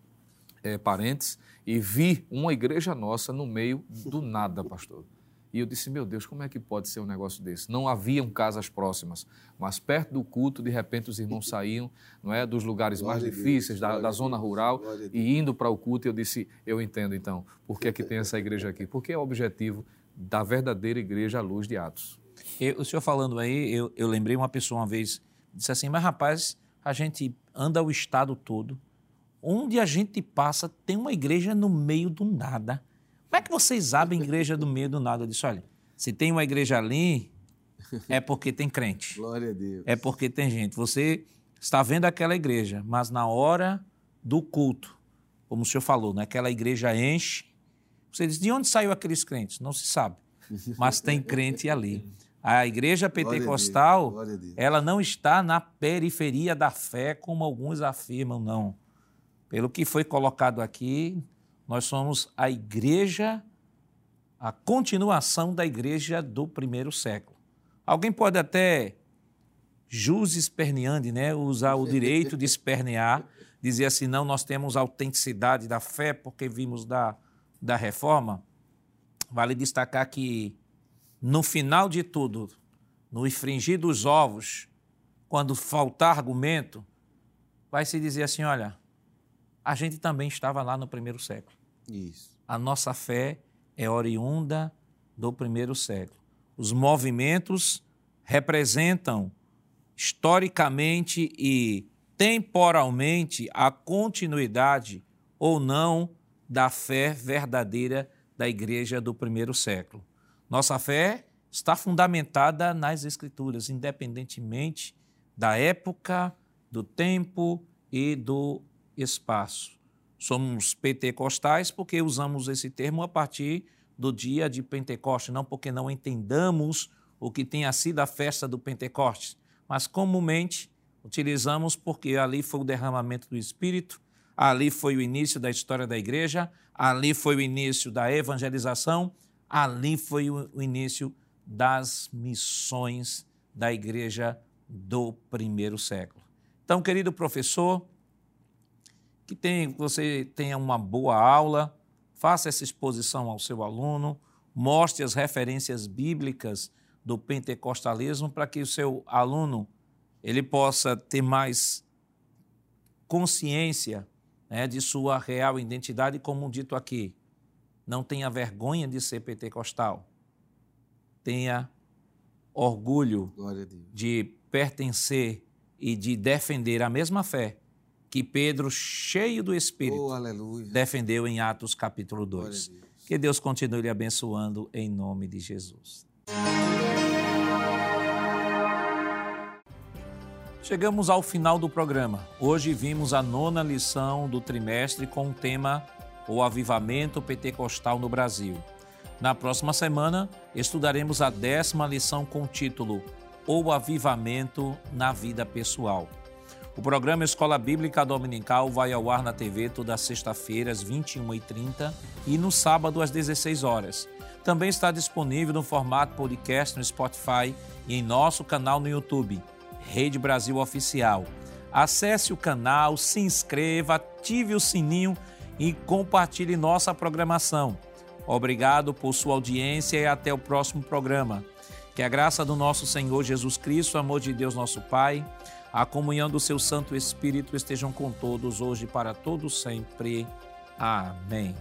é, parentes, e vi uma igreja nossa no meio do nada, pastor. E eu disse, meu Deus, como é que pode ser um negócio desse? Não haviam casas próximas, mas perto do culto, de repente os irmãos <laughs> saíam não é, dos lugares mais difíceis, da, da zona rural, e indo para o culto. Eu disse, eu entendo então, por que, é que tem essa igreja aqui? Porque é o objetivo da verdadeira igreja à luz de Atos. Eu, o senhor falando aí, eu, eu lembrei uma pessoa uma vez, disse assim, mas rapaz, a gente anda o estado todo, onde a gente passa tem uma igreja no meio do nada. Como é que vocês abrem igreja do meio do nada? Eu disse, olha, se tem uma igreja ali, é porque tem crente. Glória a Deus. É porque tem gente. Você está vendo aquela igreja, mas na hora do culto, como o senhor falou, naquela né, igreja enche. Você diz, de onde saiu aqueles crentes? Não se sabe. Mas tem crente ali. A igreja pentecostal, ela não está na periferia da fé, como alguns afirmam, não. Pelo que foi colocado aqui, nós somos a igreja, a continuação da igreja do primeiro século. Alguém pode até jus esperneandi, né, usar o direito de espernear, dizer assim, não, nós temos autenticidade da fé porque vimos da, da reforma. Vale destacar que no final de tudo, no infringir dos ovos, quando faltar argumento, vai se dizer assim, olha, a gente também estava lá no primeiro século. Isso. A nossa fé é oriunda do primeiro século. Os movimentos representam historicamente e temporalmente a continuidade ou não da fé verdadeira da igreja do primeiro século. Nossa fé está fundamentada nas Escrituras, independentemente da época, do tempo e do espaço. Somos pentecostais porque usamos esse termo a partir do dia de Pentecoste, não porque não entendamos o que tenha sido a festa do Pentecoste, mas comumente utilizamos porque ali foi o derramamento do Espírito, ali foi o início da história da igreja, ali foi o início da evangelização, ali foi o início das missões da igreja do primeiro século. Então, querido professor, que tem, você tenha uma boa aula, faça essa exposição ao seu aluno, mostre as referências bíblicas do pentecostalismo para que o seu aluno ele possa ter mais consciência né, de sua real identidade, como dito aqui. Não tenha vergonha de ser pentecostal. Tenha orgulho de pertencer e de defender a mesma fé que Pedro, cheio do Espírito, oh, defendeu em Atos capítulo 2. Que Deus continue lhe abençoando em nome de Jesus. Chegamos ao final do programa. Hoje vimos a nona lição do trimestre com o tema O Avivamento Pentecostal no Brasil. Na próxima semana, estudaremos a décima lição com o título O Avivamento na Vida Pessoal. O programa Escola Bíblica Dominical vai ao ar na TV toda sexta-feira às 21h30 e no sábado às 16 horas. Também está disponível no formato podcast no Spotify e em nosso canal no YouTube, Rede Brasil Oficial. Acesse o canal, se inscreva, ative o sininho e compartilhe nossa programação. Obrigado por sua audiência e até o próximo programa. Que a graça do nosso Senhor Jesus Cristo, o amor de Deus nosso Pai, a comunhão do seu Santo Espírito estejam com todos hoje e para todos sempre. Amém.